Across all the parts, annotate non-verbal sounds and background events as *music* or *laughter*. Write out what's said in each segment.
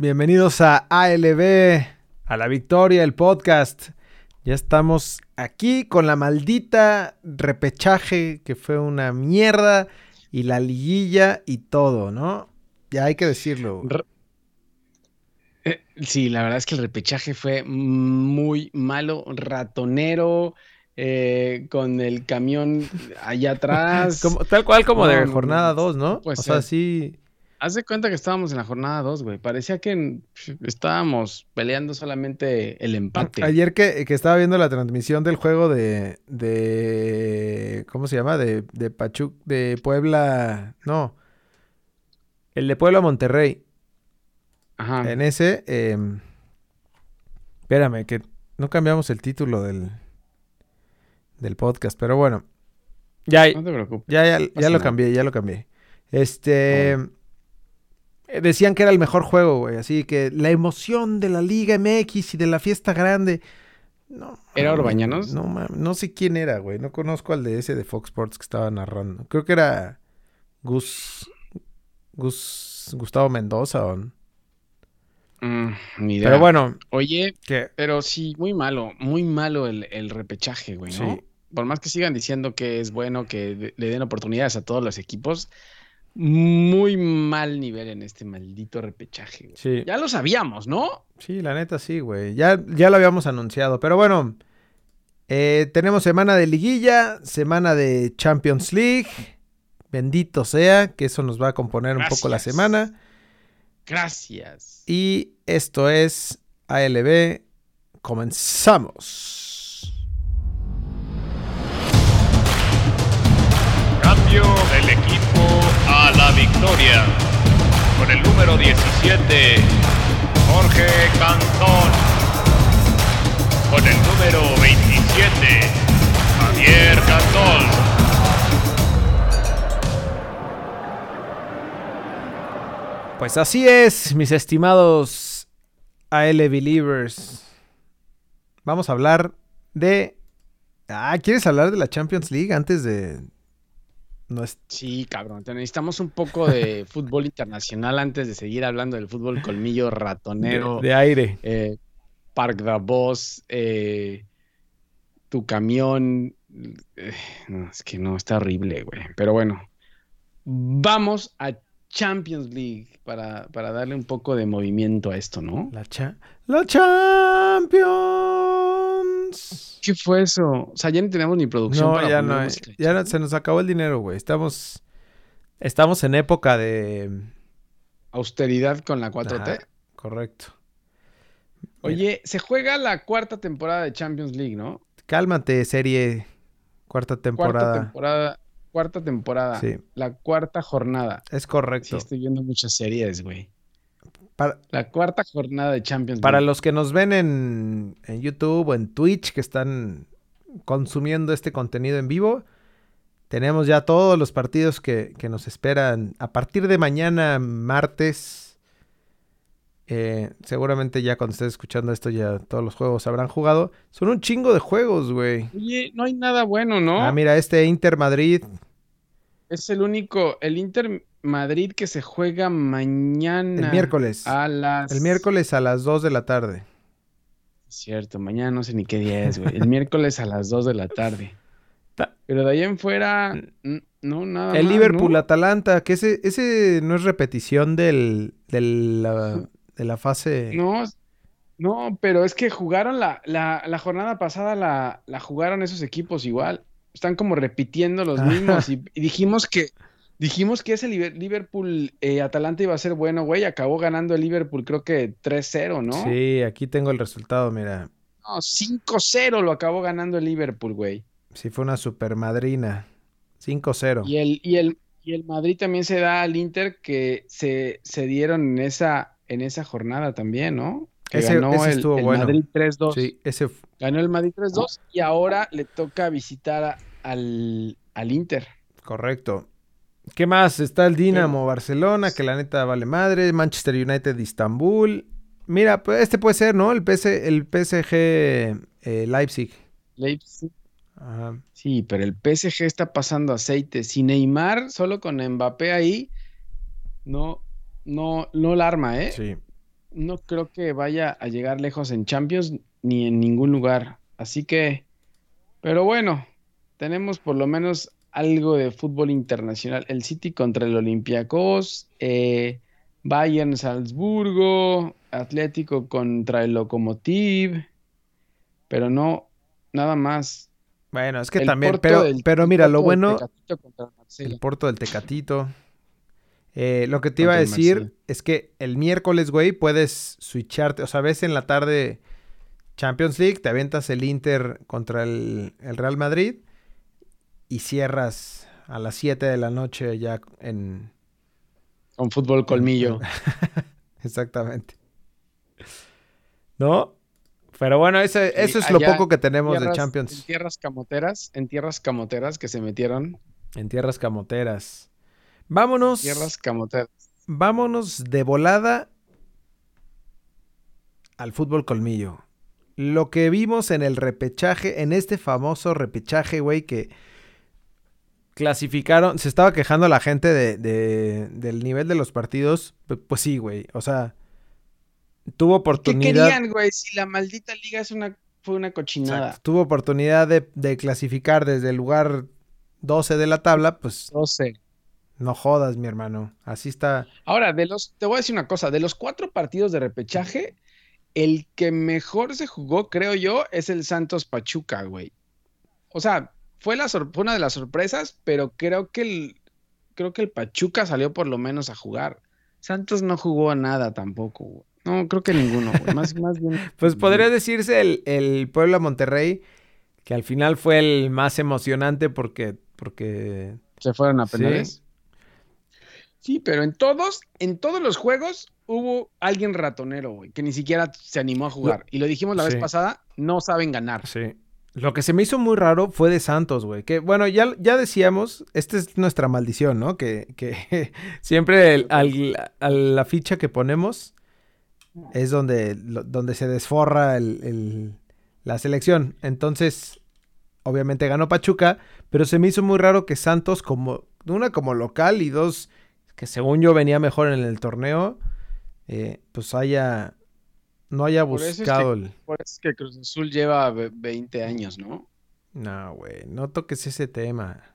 Bienvenidos a ALB, a la victoria, el podcast. Ya estamos aquí con la maldita repechaje que fue una mierda y la liguilla y todo, ¿no? Ya hay que decirlo. Eh, sí, la verdad es que el repechaje fue muy malo, ratonero, eh, con el camión allá *laughs* atrás. tal cual como de jornada 2, ¿no? Pues o sea, sí Haz de cuenta que estábamos en la jornada 2, güey. Parecía que estábamos peleando solamente el empate. Ayer que, estaba viendo la transmisión del juego de. de ¿Cómo se llama? De, de Pachuc. De Puebla. No. El de Puebla Monterrey. Ajá. En ese. Em, espérame, que no cambiamos el título del. del podcast, pero bueno. Ya, no te preocupes. Ya, ya, ya lo cambié, ya lo cambié. Este. Eh, decían que era el mejor juego, güey. Así que la emoción de la Liga MX y de la fiesta grande. No, ¿Era Orbañanos? No, no sé quién era, güey. No conozco al de ese de Fox Sports que estaba narrando. Creo que era Gus. Gus. Gustavo Mendoza o. Mm, pero bueno. Oye, pero sí, muy malo. Muy malo el, repechaje, güey, ¿no? Por más que sigan diciendo que es bueno que le den oportunidades a todos los equipos muy mal nivel en este maldito repechaje. Sí. Ya lo sabíamos, ¿no? Sí, la neta sí, güey. Ya, ya lo habíamos anunciado. Pero bueno, eh, tenemos semana de liguilla, semana de Champions League. Bendito sea, que eso nos va a componer un poco la semana. Gracias. Y esto es ALB. Comenzamos. Cambio del equipo victoria. Con el número 17, Jorge Cantón. Con el número 27, Javier Cantón. Pues así es, mis estimados AL Believers. Vamos a hablar de... Ah, ¿quieres hablar de la Champions League antes de, Sí, cabrón. necesitamos un poco de fútbol internacional antes de seguir hablando del fútbol colmillo ratonero. De, aire. Eh, Park da Boss, eh, tu camión. Eh, no, es que no, está horrible, güey. Pero bueno, vamos a Champions League para, para darle un poco de movimiento a esto, ¿no? La, cha la Champions. ¿Qué fue eso? O sea, ya no tenemos ni producción. No, ya no. Ya se nos acabó el dinero, güey. Estamos, estamos en época de... Austeridad con la 4T. correcto. Oye, se juega la cuarta temporada de Champions League, ¿no? Cálmate, serie. Cuarta temporada. Cuarta temporada. Cuarta temporada. Sí. La cuarta jornada. Es correcto. Sí, estoy viendo muchas series, güey la cuarta jornada de Champions Para los que nos ven en, YouTube o en Twitch, que están consumiendo este contenido en vivo, tenemos ya todos los partidos que, nos esperan a partir de mañana, martes. Eh, seguramente ya cuando estés escuchando esto ya todos los juegos habrán jugado. Son un chingo de juegos, güey. Oye, no hay nada bueno, ¿no? Ah, mira, este Inter Madrid. Es el único, el Inter Madrid que se juega mañana. El miércoles. A las... El miércoles a las 2 de la tarde. Cierto, mañana no sé ni qué día es, güey. El miércoles a las 2 de la tarde. Pero de ahí en fuera, no, nada. El Liverpool-Atalanta, que ese, ese no es repetición del, del de la fase. No, no, pero es que jugaron la, la, la jornada pasada, la, la, jugaron esos equipos igual. Están como repitiendo los *laughs* mismos. y dijimos que Dijimos que ese Liverpool-Atalanta eh, iba a ser bueno, güey. Acabó ganando el Liverpool, creo que 3-0, ¿no? Sí, aquí tengo el resultado, mira. No, 5-0 lo acabó ganando el Liverpool, güey. Sí, fue una super madrina. 5-0. Y el, y, el, y el Madrid también se da al Inter que se, se dieron en esa, en esa jornada también, ¿no? Que ese, ganó el, estuvo bueno. Madrid 3-2. Sí, ese... Ganó el Madrid 3-2 y ahora le toca visitar al, al Inter. Correcto. ¿Qué más? Está el Dinamo Barcelona, que la neta vale madre. Manchester United de Istambul. Mira, pues este puede ser, ¿no? El, el PSG eh, Leipzig. Leipzig. Sí, pero el PSG está pasando aceite. Si Neymar, solo con Mbappé ahí, no, no, no la arma, ¿eh? Sí. no creo que vaya a llegar lejos en Champions ni en ningún lugar. Así que, pero bueno, tenemos por lo menos algo de fútbol internacional. El City contra el Olympiacos, eh, Bayern Salzburgo, Atlético contra el Lokomotiv, pero no, nada más. Bueno, es que también, pero, pero mira, lo bueno, el Porto del Tecatito. Eh, lo que te iba a decir es que el miércoles, güey, puedes switcharte. O sea, ves en la tarde Champions League, te avientas el Inter contra el, Real Madrid y cierras a las 7 de la noche ya en... Con fútbol colmillo. *laughs* Exactamente. ¿No? Pero bueno, eso es lo poco que tenemos de Champions. En tierras camoteras, en tierras camoteras que se metieron. En tierras camoteras. Vámonos. Tierras camoteras. Vámonos de volada al fútbol colmillo. Lo que vimos en el repechaje, en este famoso repechaje, güey, que clasificaron, se estaba quejando la gente de, del nivel de los partidos. Pues, sí, güey, o sea, tuvo oportunidad. ¿Qué querían, güey? Si la maldita liga es una, fue una cochinada. Tuvo oportunidad de, de clasificar desde el lugar 12 de la tabla, pues. 12. No jodas, mi hermano. Así está. Ahora, de los, te voy a decir una cosa, de los cuatro partidos de repechaje, el que mejor se jugó, creo yo, es el Santos Pachuca, güey. O sea, fue, la una de las sorpresas, pero creo que el, creo que el Pachuca salió por lo menos a jugar. Santos no jugó a nada tampoco, güey. No, creo que ninguno, güey. Más, más bien. *laughs* pues podría decirse el, el Puebla Monterrey, que al final fue el más emocionante porque. porque... Se fueron a penales. Sí, pero en todos, en todos los juegos hubo alguien ratonero, güey, que ni siquiera se animó a jugar. y lo dijimos la vez pasada, no saben ganar. Sí. Lo que se me hizo muy raro fue de Santos, güey. Que bueno, ya, ya decíamos, esta es nuestra maldición, ¿no? Que, que *laughs* siempre a la ficha que ponemos es donde, donde se desforra el, la selección. Entonces, obviamente ganó Pachuca, pero se me hizo muy raro que Santos, como una como local y dos que según yo venía mejor en el torneo, eh, pues haya, no haya buscado el... Por eso es que Cruz Azul lleva 20 años, ¿no? No, güey, no toques ese tema.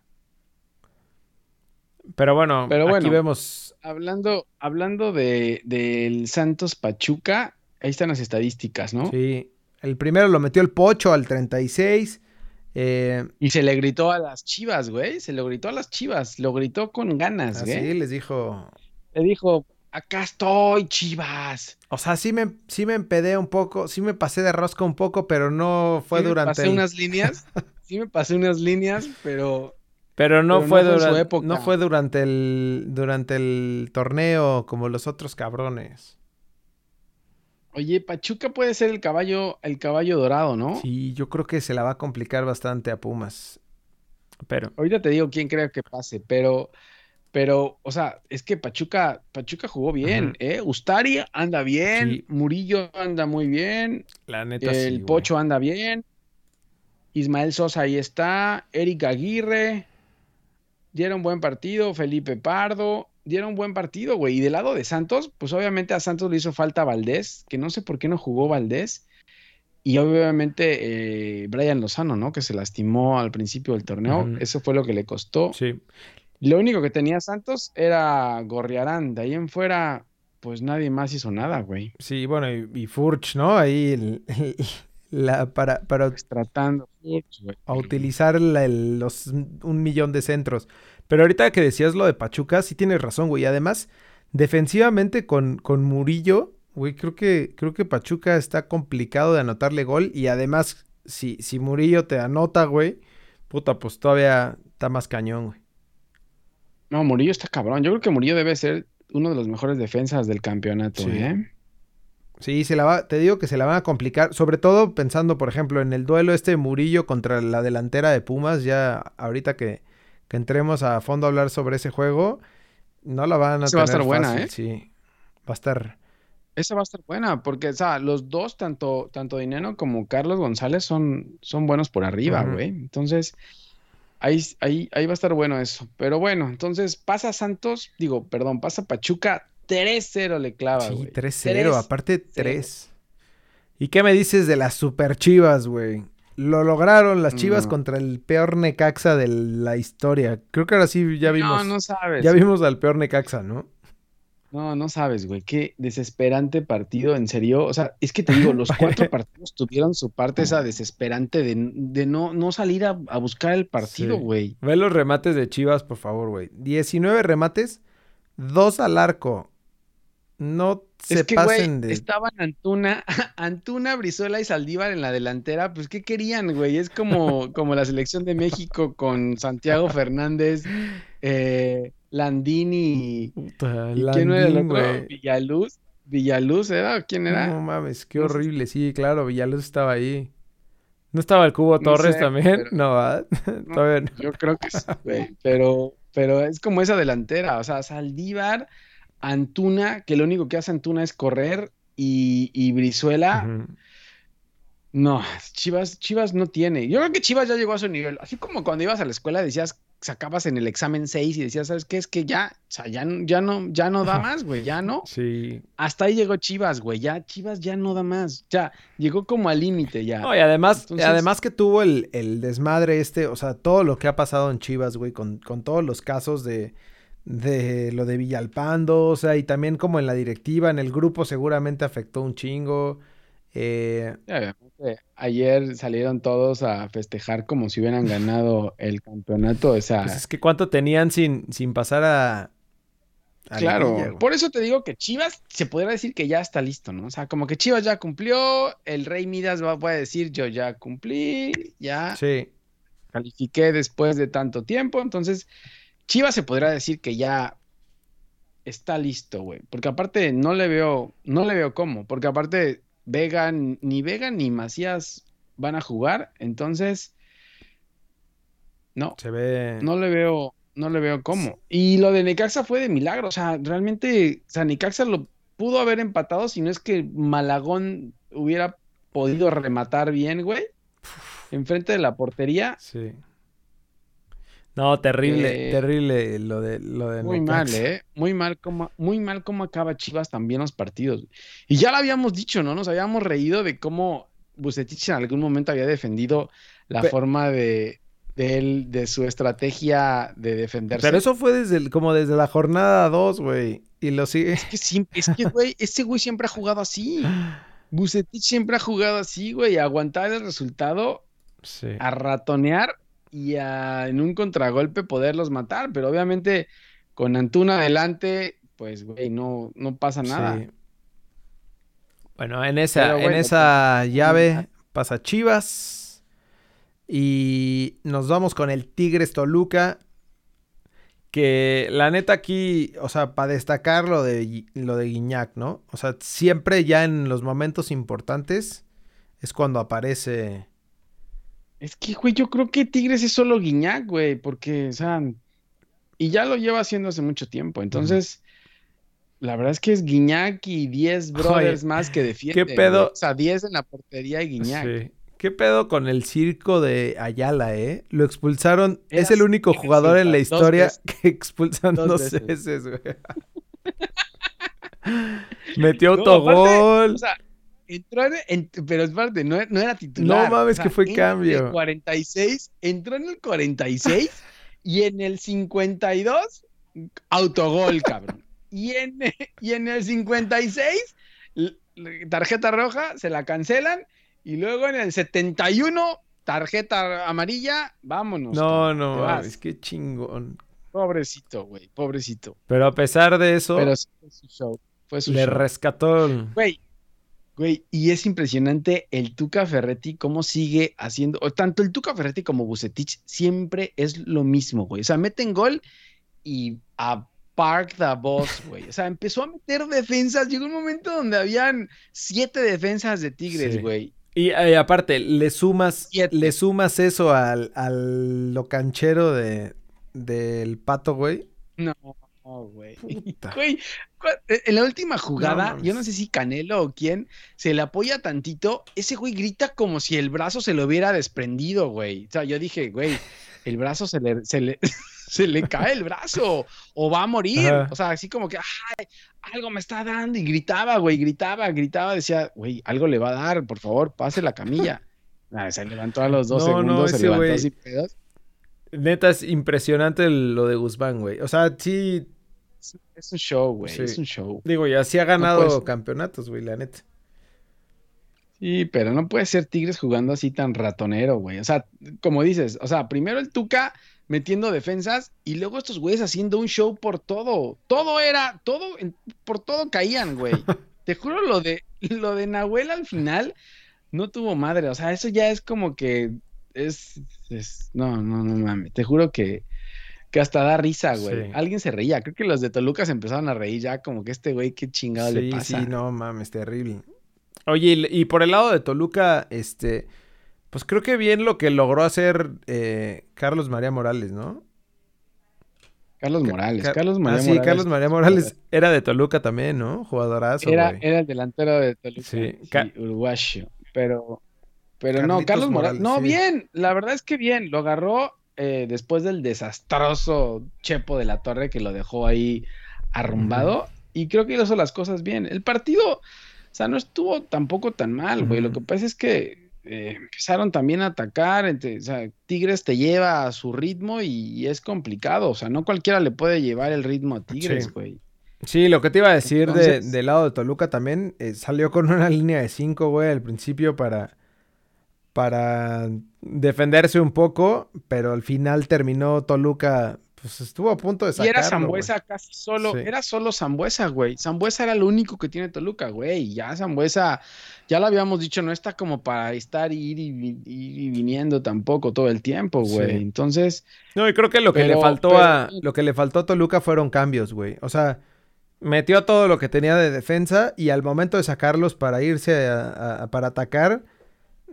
Pero bueno, Pero aquí vemos... Hablando, hablando de, del Santos Pachuca, ahí están las estadísticas, ¿no? Sí, el primero lo metió el Pocho al 36, eh, y se le gritó a las chivas, güey. Se lo gritó a las chivas. Lo gritó con ganas, güey. Sí, les dijo. Le dijo, acá estoy, chivas. O sea, sí me, sí me empedé un poco, sí me pasé de rosca un poco, pero no fue durante. Me pasé unas líneas. *laughs* sí me pasé unas líneas, pero. Pero no fue durante. No fue durante el. durante el torneo como los otros cabrones. Oye, Pachuca puede ser el caballo, el caballo dorado, ¿no? Sí, yo creo que se la va a complicar bastante a Pumas. Pero. Ahorita te digo quién creo que pase, pero. Pero, o sea, es que Pachuca, Pachuca jugó bien, ¿eh? Ustari anda bien, Murillo anda muy bien. La neta El Pocho anda bien. Ismael Sosa ahí está. Eric Aguirre. Dieron buen partido. Felipe Pardo dieron buen partido, güey. Y del lado de Santos, pues obviamente a Santos le hizo falta Valdés, que no sé por qué no jugó Valdés. Y obviamente eh, Brian Lozano, ¿no? Que se lastimó al principio del torneo. Eso fue lo que le costó. Sí. Lo único que tenía Santos era Gorriarán. De ahí en fuera, pues nadie más hizo nada, güey. Sí, bueno, y, Furch, ¿no? Ahí *laughs* la, para, para tratando a utilizar los, un millón de centros. Pero ahorita que decías lo de Pachuca, sí tienes razón, güey. Además, defensivamente con, con Murillo, güey, creo que, creo que Pachuca está complicado de anotarle gol. Y además, si, si Murillo te anota, güey, puta, pues todavía está más cañón, güey. No, Murillo está cabrón. Yo creo que Murillo debe ser uno de los mejores defensas del campeonato, ¿eh? Sí, se la va, te digo que se la van a complicar, sobre todo pensando, por ejemplo, en el duelo este Murillo contra la delantera de Pumas, ya ahorita que, que entremos a fondo a hablar sobre ese juego, no la van a Esa va a estar buena, ¿eh? Sí, va a estar... Esa va a estar buena, porque, o sea, los dos, tanto, tanto Dinero como Carlos González, son, son buenos por arriba, güey. Entonces, ahí, ahí, ahí va a estar bueno eso. Pero bueno, entonces pasa Santos, digo, perdón, pasa Pachuca 3-0 le clava, Sí, güey. 3-0, aparte 3. ¿Y qué me dices de las super chivas, güey? Lo lograron las chivas No. contra el peor Necaxa de la historia. Creo que ahora sí ya vimos. No, no sabes. ya vimos al peor Necaxa, ¿no? No, no sabes, güey. Qué desesperante partido, en serio. O sea, es que te digo, los cuatro *laughs* partidos tuvieron su parte esa desesperante de, de no, no salir a, a buscar el partido, Sí. güey. Ve los remates de Chivas, por favor, güey. 19 remates, 2 al arco. No se Es que, güey, pasen de. estaban Antuna, *laughs* Antuna, Brizuela y Saldívar en la delantera. Pues, ¿qué querían, güey? Es como, *laughs* como la selección de México con Santiago Fernández, eh, Landini Puta, y, ¿y quién era el otro? Villaluz. ¿Villaluz era? ¿Quién era? No mames, qué horrible. Sí, claro, Villaluz estaba ahí. ¿No estaba el Cubo No Torres sé, también? pero- *laughs* No, ¿verdad? No, Todavía no. Yo creo que sí, güey. Pero, pero es como esa delantera. O sea, Saldívar, Antuna, que lo único que hace Antuna es correr, y, y Brizuela. No, Chivas, Chivas no tiene. Yo creo que Chivas ya llegó a su nivel. Así como cuando ibas a la escuela decías, sacabas en el examen 6 y decías, ¿sabes qué? Es que ya, o sea, ya, ya no, ya no da *laughs* más, güey, ya no. Sí. Hasta ahí llegó Chivas, güey. Ya, Chivas ya no da más. Ya, llegó como al límite ya. No, y además, Entonces- además que tuvo el, el desmadre este, o sea, todo lo que ha pasado en Chivas, güey, con, con todos los casos de, de lo de Villalpando, o sea, y también como en la directiva, en el grupo seguramente afectó un chingo. Eh, Ayer salieron todos a festejar como si hubieran ganado *laughs* el campeonato. O sea, pues es que cuánto tenían sin, sin pasar a... a Claro, por eso te digo que Chivas se podría decir que ya está listo, ¿no? O sea, como que Chivas ya cumplió, el Rey Midas va, puede decir yo ya cumplí, ya Sí, califiqué después de tanto tiempo, entonces Chivas se podría decir que ya está listo, güey, porque aparte no le veo, no le veo cómo, porque aparte Vega, ni Vega ni Macías van a jugar, entonces no, se ve... no le veo, no le veo cómo. Y lo de Necaxa fue de milagro. O sea, realmente, o sea, Necaxa lo pudo haber empatado si no es que Malagón hubiera podido rematar bien, güey. Enfrente de la portería. Sí. No, terrible, Eh, terrible lo de lo de Muy Necaxa. mal, ¿eh? Muy mal como, muy mal cómo acaba Chivas también los partidos. Y ya lo habíamos dicho, ¿no? Nos habíamos reído de cómo Bucetich en algún momento había defendido la forma de, de él, de su estrategia de defenderse. Pero eso fue desde el- como desde la jornada 2, güey. Y lo sigue. Es que siempre, es que, güey, ese güey siempre ha jugado así. Bucetich siempre ha jugado así, güey, aguantar el resultado, Sí. a ratonear y a en un contragolpe poderlos matar, pero obviamente con Antuna adelante, pues, güey, no, no pasa nada. Sí. Bueno, en esa, en esa pues, llave pasa Chivas. Y nos vamos con el Tigres Toluca. Que la neta aquí, o sea, para destacar lo de, lo de Guiñac, ¿no? O sea, siempre ya en los momentos importantes es cuando aparece. Es que, güey, yo creo que Tigres es solo Guiñac, güey, porque, o sea, y ya lo lleva haciendo hace mucho tiempo. Entonces, la verdad es que es Guiñac y 10 brothers más que defienden. pedo? güey. O sea, 10 en la portería y Guiñac. Sí. ¿Qué pedo con el circo de Ayala, eh? Lo expulsaron. Era es el único jugador en la historia que expulsan Dos dos, veces. veces, güey. *laughs* Metió No, autogol. O sea, entró en, pero es parte, no, no era titular. No mames, O sea, que fue en cambio. El 46, entró en el 46 *laughs* y en el 52, autogol, cabrón. Y en, y en el 56, l- l- tarjeta roja, se la cancelan. Y luego en el 71, tarjeta amarilla, vámonos. no, no mames, qué chingón. Pobrecito, güey, pobrecito. Pero a pesar de eso, Pero fue su show. Fue su le show. rescató. Güey, güey, y es impresionante el Tuca Ferretti cómo sigue haciendo, o tanto el Tuca Ferretti como Bucetich siempre es lo mismo, güey. O sea, meten gol y a park the boss, güey. O sea, empezó a meter defensas, llegó un momento donde habían siete defensas de Tigres, Sí. güey. Y eh, aparte, le sumas, Siete. le sumas eso al, al lo canchero de, del pato, güey. No, güey. Puta. Güey, cu- en la última jugada, yo no sé si Canelo o quién, se le apoya tantito, ese güey grita como si el brazo se le hubiera desprendido, güey. O sea, yo dije, güey, el brazo se le, se le, *laughs* se le cae el brazo o va a morir. O sea, así como que, ay, algo me está dando. Y gritaba, güey, gritaba, gritaba, decía, güey, algo le va a dar, por favor, pase la camilla. *laughs* se levantó a los dos segundos, se levantó así pedos. Neta, es impresionante lo de Guzmán, güey. O sea, sí. Es un show, güey. Es un show. Digo, ya sí ha ganado campeonatos, güey, la neta. Sí, pero no puede ser Tigres jugando así tan ratonero, güey. O sea, como dices, o sea, primero el Tuca metiendo defensas y luego estos güeyes haciendo un show por todo. Todo era, todo, por todo caían, güey. *laughs* Te juro, lo de, lo de Nahuel al final no tuvo madre. O sea, eso ya es como que es, es no, no, no mames. Te juro que, que hasta da risa, güey. Alguien se reía. Creo que los de Toluca se empezaron a reír ya, como que este güey, qué chingado le pasa. Sí, no mames, terrible. Oye, y, por el lado de Toluca, este, pues creo que bien lo que logró hacer eh, Carlos María Morales, ¿no? Carlos Morales, Carlos María ah, sí, Carlos María Morales era de Toluca también, ¿no? Jugadorazo. Era, era el delantero de Toluca, sí, uruguayo. Pero, pero no, Carlos Morales, no, bien, la verdad es que bien, lo agarró eh, después del desastroso Chepo de la Torre que lo dejó ahí arrumbado. Y creo que hizo las cosas bien. El partido, o sea, no estuvo tampoco tan mal, güey. Lo que pasa es que eh, empezaron también a atacar. o sea, Tigres te lleva a su ritmo y, es complicado. O sea, no cualquiera le puede llevar el ritmo a Tigres, güey. Sí. lo que te iba a decir del lado de Toluca también, eh, salió con una línea de cinco, güey, al principio para, para defenderse un poco, pero al final terminó Toluca pues estuvo a punto de sacarlo. Y era Zambuesa casi solo, era solo Zambuesa, güey. Zambuesa era lo único que tiene Toluca, güey. Ya Zambuesa, ya lo habíamos dicho, no está como para estar ir y, viniendo tampoco todo el tiempo, güey. Entonces. No, y creo que lo que le faltó a. Lo que le faltó a Toluca fueron cambios, güey. O sea, metió todo lo que tenía de defensa y al momento de sacarlos para irse para atacar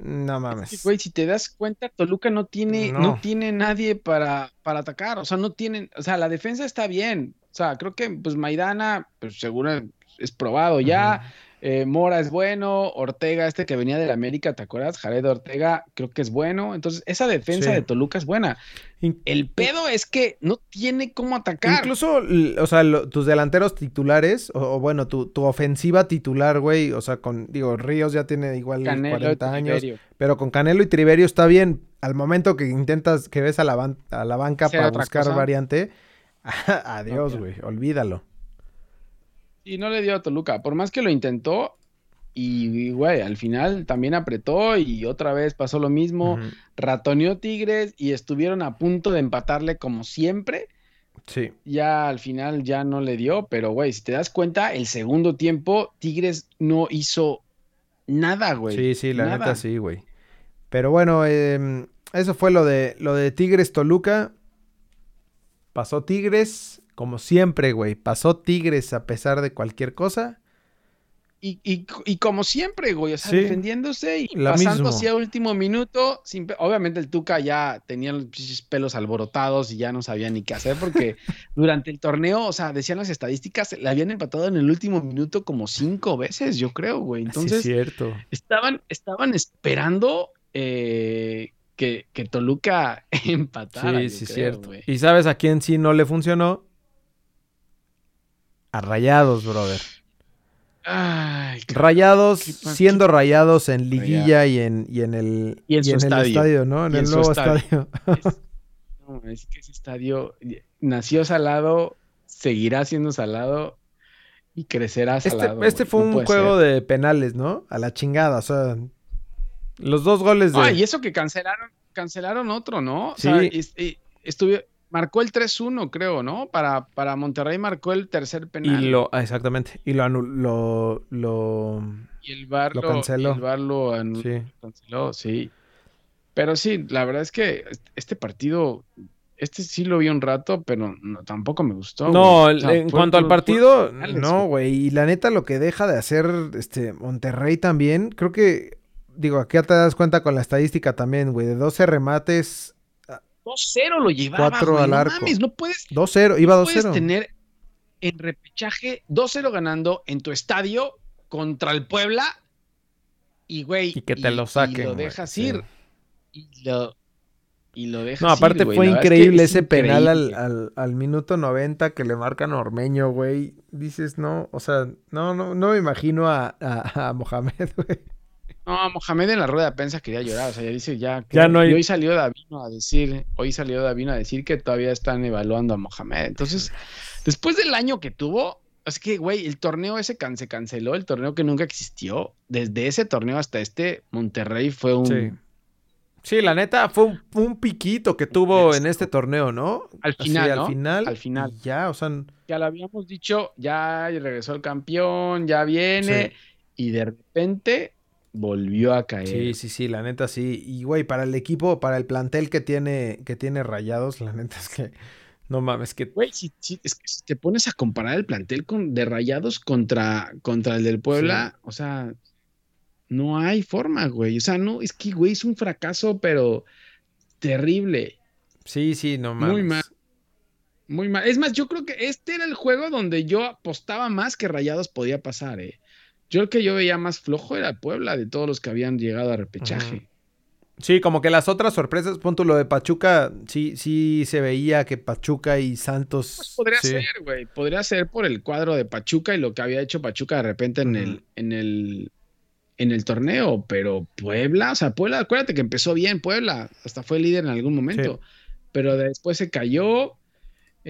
no mames. güey, si te das cuenta, Toluca no tiene, no, tiene nadie para, para atacar. O sea, no tienen, o sea, la defensa está bien. O sea, creo que pues Maidana, pues seguro es probado ya. Eh, Mora es bueno, Ortega, este que venía del América, ¿te acuerdas? Jared Ortega, creo que es bueno. Entonces, esa defensa de Toluca es buena. El pedo es que no tiene cómo atacar. Incluso, o sea, tus delanteros titulares, o, bueno, tu, ofensiva titular, güey, o sea, con, digo, Ríos ya tiene igual 40 años, pero con Canelo y Triverio está bien. Al momento que intentas, que ves a la, a la banca para buscar variante, *laughs* adiós, güey, olvídalo. Y no le dio a Toluca. Por más que lo intentó, y, güey, al final también apretó y otra vez pasó lo mismo. Ratoneó Tigres y estuvieron a punto de empatarle como siempre. Sí. Ya al final ya no le dio, pero güey, si te das cuenta, el segundo tiempo Tigres no hizo nada, güey. Sí, sí, la neta sí, güey. Pero bueno, em, eso fue lo de, lo de Tigres Toluca. Pasó Tigres, como siempre, güey. Pasó Tigres a pesar de cualquier cosa. Y, y, como siempre, güey, o sea, defendiéndose y pasando así a último minuto. obviamente el Tuca ya tenía los pelos alborotados y ya no sabía ni qué hacer porque *laughs* durante el torneo, o sea, decían las estadísticas, le habían empatado en el último minuto como cinco veces, yo creo, güey. Entonces, cierto. Estaban, estaban esperando eh, que, que, Toluca *laughs* empatara. Sí, sí, cierto. ¿Y sabes a quién sí no le funcionó? A Rayados, brother. Ay, rayados, siendo rayados en liguilla y en, y en el, y en, el estadio, ¿no? En el nuevo estadio. *laughs* no, es que ese estadio nació salado, seguirá siendo salado y crecerá este, salado. Este, fue un juego de penales, ¿no? A la chingada, o sea, los dos goles de... Ah, y eso que cancelaron, cancelaron otro, ¿no? O sí. sea, estuve, marcó el 3-1, creo, ¿no? Para, para Monterrey marcó el tercer penal. Y lo, ah, exactamente. Y lo lo, lo, y el bar lo, canceló. el bar lo sí. canceló, sí. Pero sí, la verdad es que este partido, este sí lo vi un rato, pero tampoco me gustó. No, en cuanto al partido, no, güey. Y la neta, lo que deja de hacer este Monterrey también, creo que, digo, aquí ya te das cuenta con la estadística también, güey, de 12 remates 2-0 lo llevaba. 4 al arco. No mames, no puedes. 2-0, iba 2-0. puedes tener en repechaje 2-0 ganando en tu estadio contra el Puebla y, güey. Y que te lo saquen. Y lo dejas ir. Y lo. y lo deja No, aparte güey. fue verdad es que increíble es ese penal al, increíble. al, al minuto 90 que le marcan a Ormeño, güey. Dices, no, o sea, no, no, no me imagino a, a, a Mohamed, *laughs* güey. No, Mohamed en la rueda de prensa quería llorar, o sea, ya dice ya que Ya no hay- y hoy salió Davino a decir, hoy salió Davino a decir que todavía están evaluando a Mohamed. Entonces, después del año que tuvo, es que güey, el torneo ese can- se canceló, el torneo que nunca existió. Desde ese torneo hasta este Monterrey fue un Sí. Sí, la neta fue un, un piquito que tuvo en este torneo, ¿no? Al Así, final, al ¿no? final. Al final. ya, o sea, ya lo habíamos dicho, ya regresó el campeón, ya viene y de repente volvió a caer. sí, sí, sí, la neta sí. Y güey, para el equipo, para el plantel que tiene, que tiene Rayados, la neta es que no mames, que Güey, si, si- es que si te pones a comparar el plantel con, de Rayados contra, contra el del Puebla, o sea, no hay forma, güey. O sea, no, es que, güey, es un fracaso, pero terrible. sí, sí, no mames. Muy mal. Muy mal. Es más, yo creo que este era el juego donde yo apostaba más que Rayados podía pasar, eh. Yo el que yo veía más flojo era Puebla de todos los que habían llegado a repechaje. Sí, como que las otras sorpresas, punto lo de Pachuca, sí, sí se veía que Pachuca y Santos. Pues podría sí. ser, güey. Podría ser por el cuadro de Pachuca y lo que había hecho Pachuca de repente en el, en el, en el torneo. Pero Puebla, o sea, Puebla, acuérdate que empezó bien Puebla, hasta fue líder en algún momento. Pero después se cayó.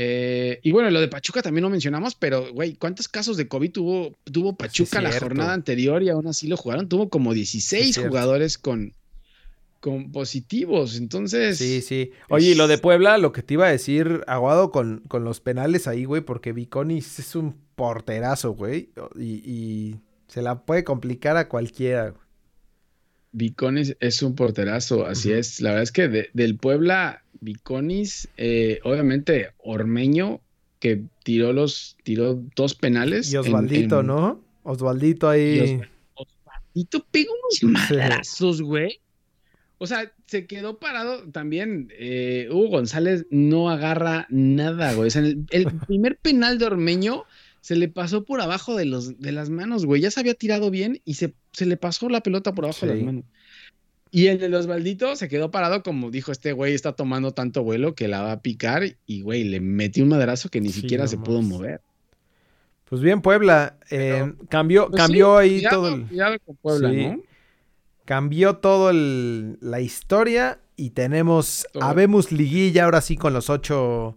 Eh, y bueno, lo de Pachuca también lo mencionamos, pero, güey, ¿cuántos casos de COVID tuvo, tuvo Pachuca la jornada anterior y aún así lo jugaron? Tuvo como 16 cierto. jugadores con, con positivos. Entonces, Sí, sí. Oye, y lo de Puebla, lo que te iba a decir, aguado con, con los penales ahí, güey, porque Viconis es un porterazo, güey. Y, y se la puede complicar a cualquiera. Viconis es un porterazo, así es. La verdad es que de- del Puebla, Viconis, eh, obviamente Ormeño, que tiró los, tiró dos penales. Y Osvaldito, en- ¿no? Osvaldito ahí. Osvaldito pega unos madrazos, güey. O sea, se quedó parado también. eh, Hugo González no agarra nada, güey. O sea, el, el *laughs* primer penal de Ormeño se le pasó por abajo de, los, de las manos, güey. Ya se había tirado bien y se, se le pasó la pelota por abajo de las manos. Y el de los Osvaldito se quedó parado como dijo este güey, está tomando tanto vuelo que la va a picar y, güey, le metió un madrazo que ni Sí, siquiera se pudo mover. Pues bien, Puebla. eh, cambió Pues cambió sí, ahí todo el. cuidado con Puebla, Sí. ¿no? Cambió todo el- la historia. Y tenemos. Todo. Habemos liguilla ahora sí con los ocho.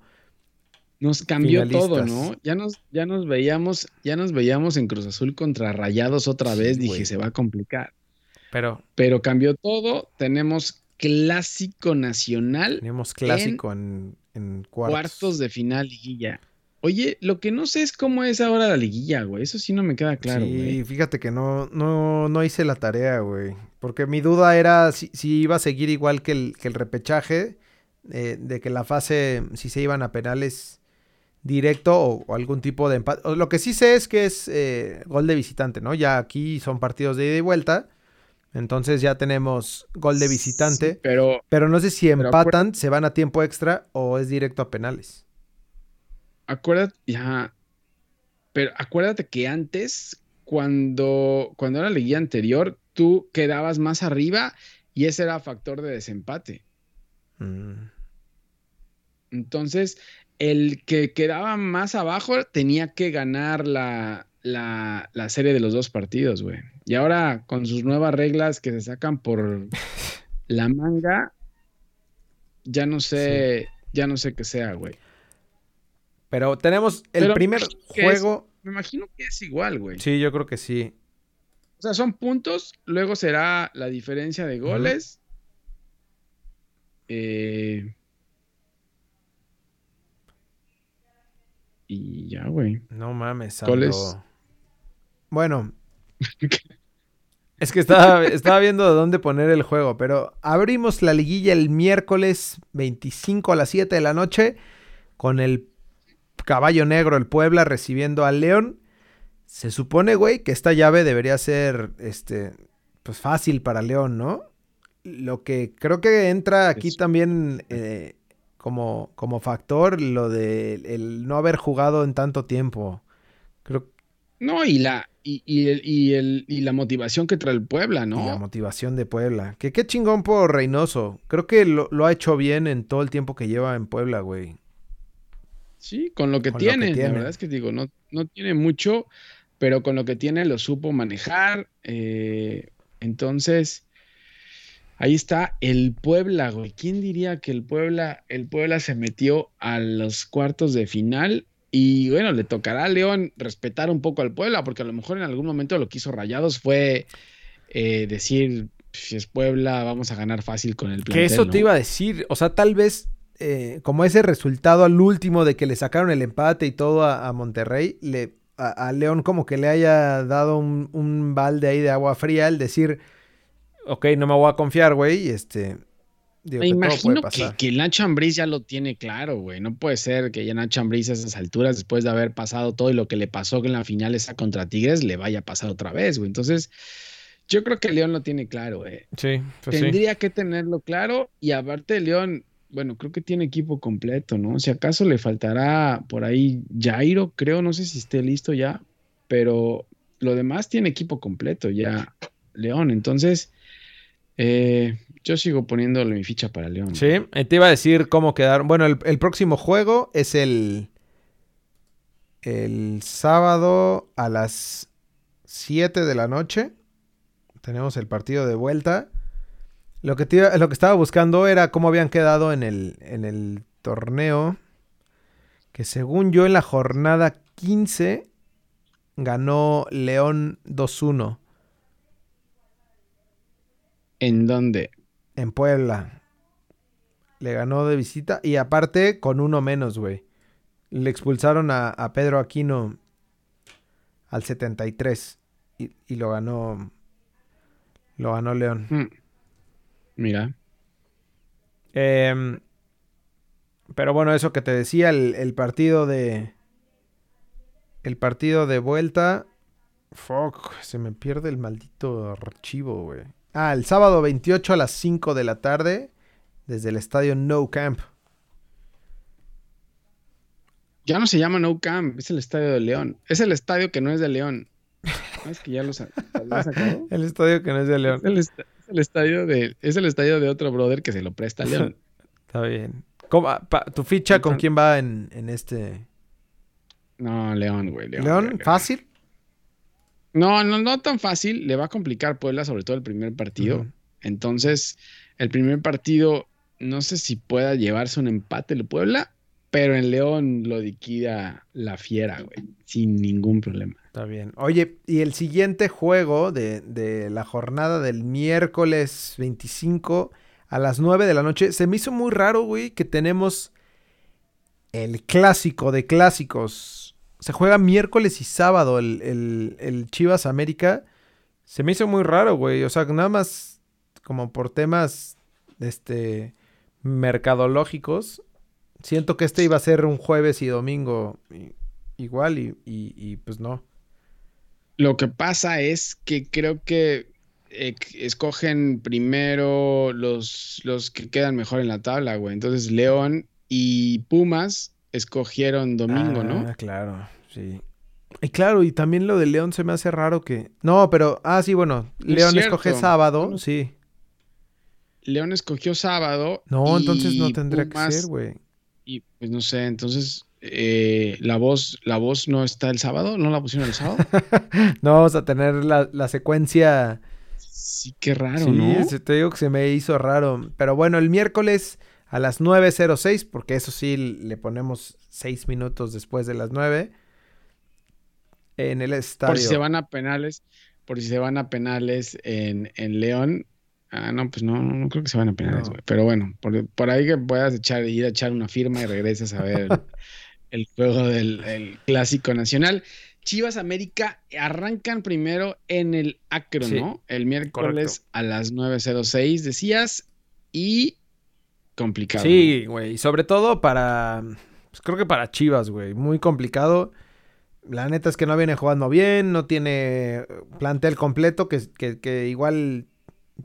Nos cambió todo. ¿no? Ya nos, ya nos veíamos, ya nos veíamos en Cruz Azul contra Rayados otra vez. Dije, güey. se va a complicar. Pero Pero cambió todo. Tenemos clásico nacional, tenemos clásico en, en cuartos. cuartos de final, liguilla. Oye, lo que no sé es cómo es ahora la liguilla, güey. Eso sí no me queda claro, sí, güey. fíjate que no, no, no hice la tarea, güey. Porque mi duda era si, si iba a seguir igual que el, que el repechaje, eh, de que la fase, si se iban a penales directo o, o algún tipo de empate. Lo que sí sé es que es eh, gol de visitante, ¿no? Ya aquí son partidos de ida y vuelta. Entonces ya tenemos gol de visitante. Sí, pero Pero no sé si empatan, se van a tiempo extra o es directo a penales. acuérdate, ya. Pero acuérdate que antes, cuando, cuando era la liguilla anterior, tú quedabas más arriba y ese era factor de desempate. Mm. Entonces, el que quedaba más abajo tenía que ganar la, la, la serie de los dos partidos, güey. Y ahora, con sus nuevas reglas que se sacan por la manga, ya no sé, ya no sé qué sea, güey. Pero tenemos el Pero primer es- juego. Me imagino que es igual, güey. Sí, yo creo que sí. O sea, son puntos, luego será la diferencia de goles. Eh, y ya, güey. No mames, Goles. Bueno. Es que estaba, estaba viendo de dónde poner el juego, pero abrimos la liguilla el miércoles 25 a las 7 de la noche con el caballo negro, el Puebla, recibiendo al León. Se supone, güey, que esta llave debería ser, este, pues fácil para León, ¿no? Lo que creo que entra aquí también eh, como, como factor, lo de el no haber jugado en tanto tiempo. Creo No, y la, y, el, y, el, y la motivación que trae el Puebla, ¿no? Y la motivación de Puebla. Que qué chingón por Reynoso. Creo que lo, ha hecho bien en todo el tiempo que lleva en Puebla, güey. Sí, con lo que, tiene, La verdad es que digo, no, no tiene mucho, pero con lo que tiene lo supo manejar. Eh, entonces, ahí está el Puebla, güey. ¿Quién diría que el Puebla, el Puebla se metió a los cuartos de final y bueno, le tocará a León respetar un poco al Puebla, porque a lo mejor en algún momento lo que hizo Rayados fue eh, decir, si es Puebla, vamos a ganar fácil con el plantel. Que eso te iba a decir, o sea, tal vez eh, como ese resultado al último de que le sacaron el empate y todo a, Monterrey, le, a, León como que le haya dado un, un balde ahí de agua fría el decir, ok, no me voy a confiar, güey, este me imagino que, que, Nacho Ambriz ya lo tiene claro, güey. No puede ser que ya Nacho Ambriz a esas alturas, después de haber pasado todo y lo que le pasó en la final esa contra Tigres, le vaya a pasar otra vez, güey. Entonces, yo creo que León lo tiene claro, güey. Sí, pues Tendría que tenerlo claro y aparte León, bueno, creo que tiene equipo completo, ¿no? Si acaso le faltará por ahí Jairo, creo, no sé si esté listo ya, pero lo demás tiene equipo completo ya, León. Entonces, eh, yo sigo poniéndole mi ficha para León. Sí, eh, te iba a decir cómo quedar. Bueno, el, próximo juego es el. El sábado a las 7 de la noche. Tenemos el partido de vuelta. Lo que, lo que estaba buscando era cómo habían quedado en el, en el torneo. Que según yo en la jornada 15 ganó León 2-1. ¿En dónde? en Puebla. Le ganó de visita y aparte con uno menos, güey. Le expulsaron a, Pedro Aquino al 73 y, y, lo ganó. Lo ganó León. Mm. Mira. Em, pero bueno, eso que te decía, el, el, partido de. El partido de vuelta. Fuck, se me pierde el maldito archivo, güey. Ah, el sábado 28 a las 5 de la tarde, desde el estadio No Camp. Ya no se llama No Camp, es el estadio de León. Es el estadio que no es de León. es que ya lo, sacó? *laughs* El estadio que no es de León. Es el, estadio de, es el estadio de otro brother que se lo presta a León. *laughs* Está bien. ¿Tu ficha con quién va en, en este? No, León, güey. León, ¿León? ¿Fácil? No, no, no tan fácil. Le va a complicar Puebla, sobre todo el primer partido. Entonces, el primer partido, no sé si pueda llevarse un empate el Puebla, pero en León lo liquida la fiera, güey, sin ningún problema. Está bien. Oye, y el siguiente juego de, de la jornada del miércoles 25 a las 9 de la noche, se me hizo muy raro, güey, que tenemos el clásico de clásicos se juega miércoles y sábado el, Chivas América. Se me hizo muy raro, güey. O sea, nada más como por temas este, mercadológicos. Siento que este iba a ser un jueves y domingo igual y, pues no. Lo que pasa es que creo que eh, escogen primero los, los que quedan mejor en la tabla, güey. Entonces León y Pumas escogieron domingo, ¿no? Ah, claro, sí. Y claro, y también lo de León se me hace raro que. No, pero. Ah, sí, bueno. León escoge sábado, sí. León escogió sábado. No, entonces no tendría que ser, güey. Y pues no sé, entonces. Eh, la voz, la voz no está el sábado, ¿no la pusieron el sábado? *laughs* no, vamos a tener la, la secuencia. Sí, qué raro, ¿no? Sí, te digo que se me hizo raro. Pero bueno, el miércoles a las 9.06, porque eso sí le ponemos 6 minutos después de las 9, en el estadio. Por si se van a penales, por si se van a penales en, León. Ah, no, pues no, no, creo que se van a penales, güey. Pero bueno, por, ahí que puedas echar, ir a echar una firma y regreses a ver *laughs* el, juego del Clásico Nacional. Chivas América arrancan primero en el Acro, ¿no? El miércoles a las 9.06, decías. Y complicado. Sí, güey. Y sobre todo para. Pues creo que para Chivas, güey. Muy complicado. La neta es que no viene jugando bien, no tiene plantel completo, que, que, igual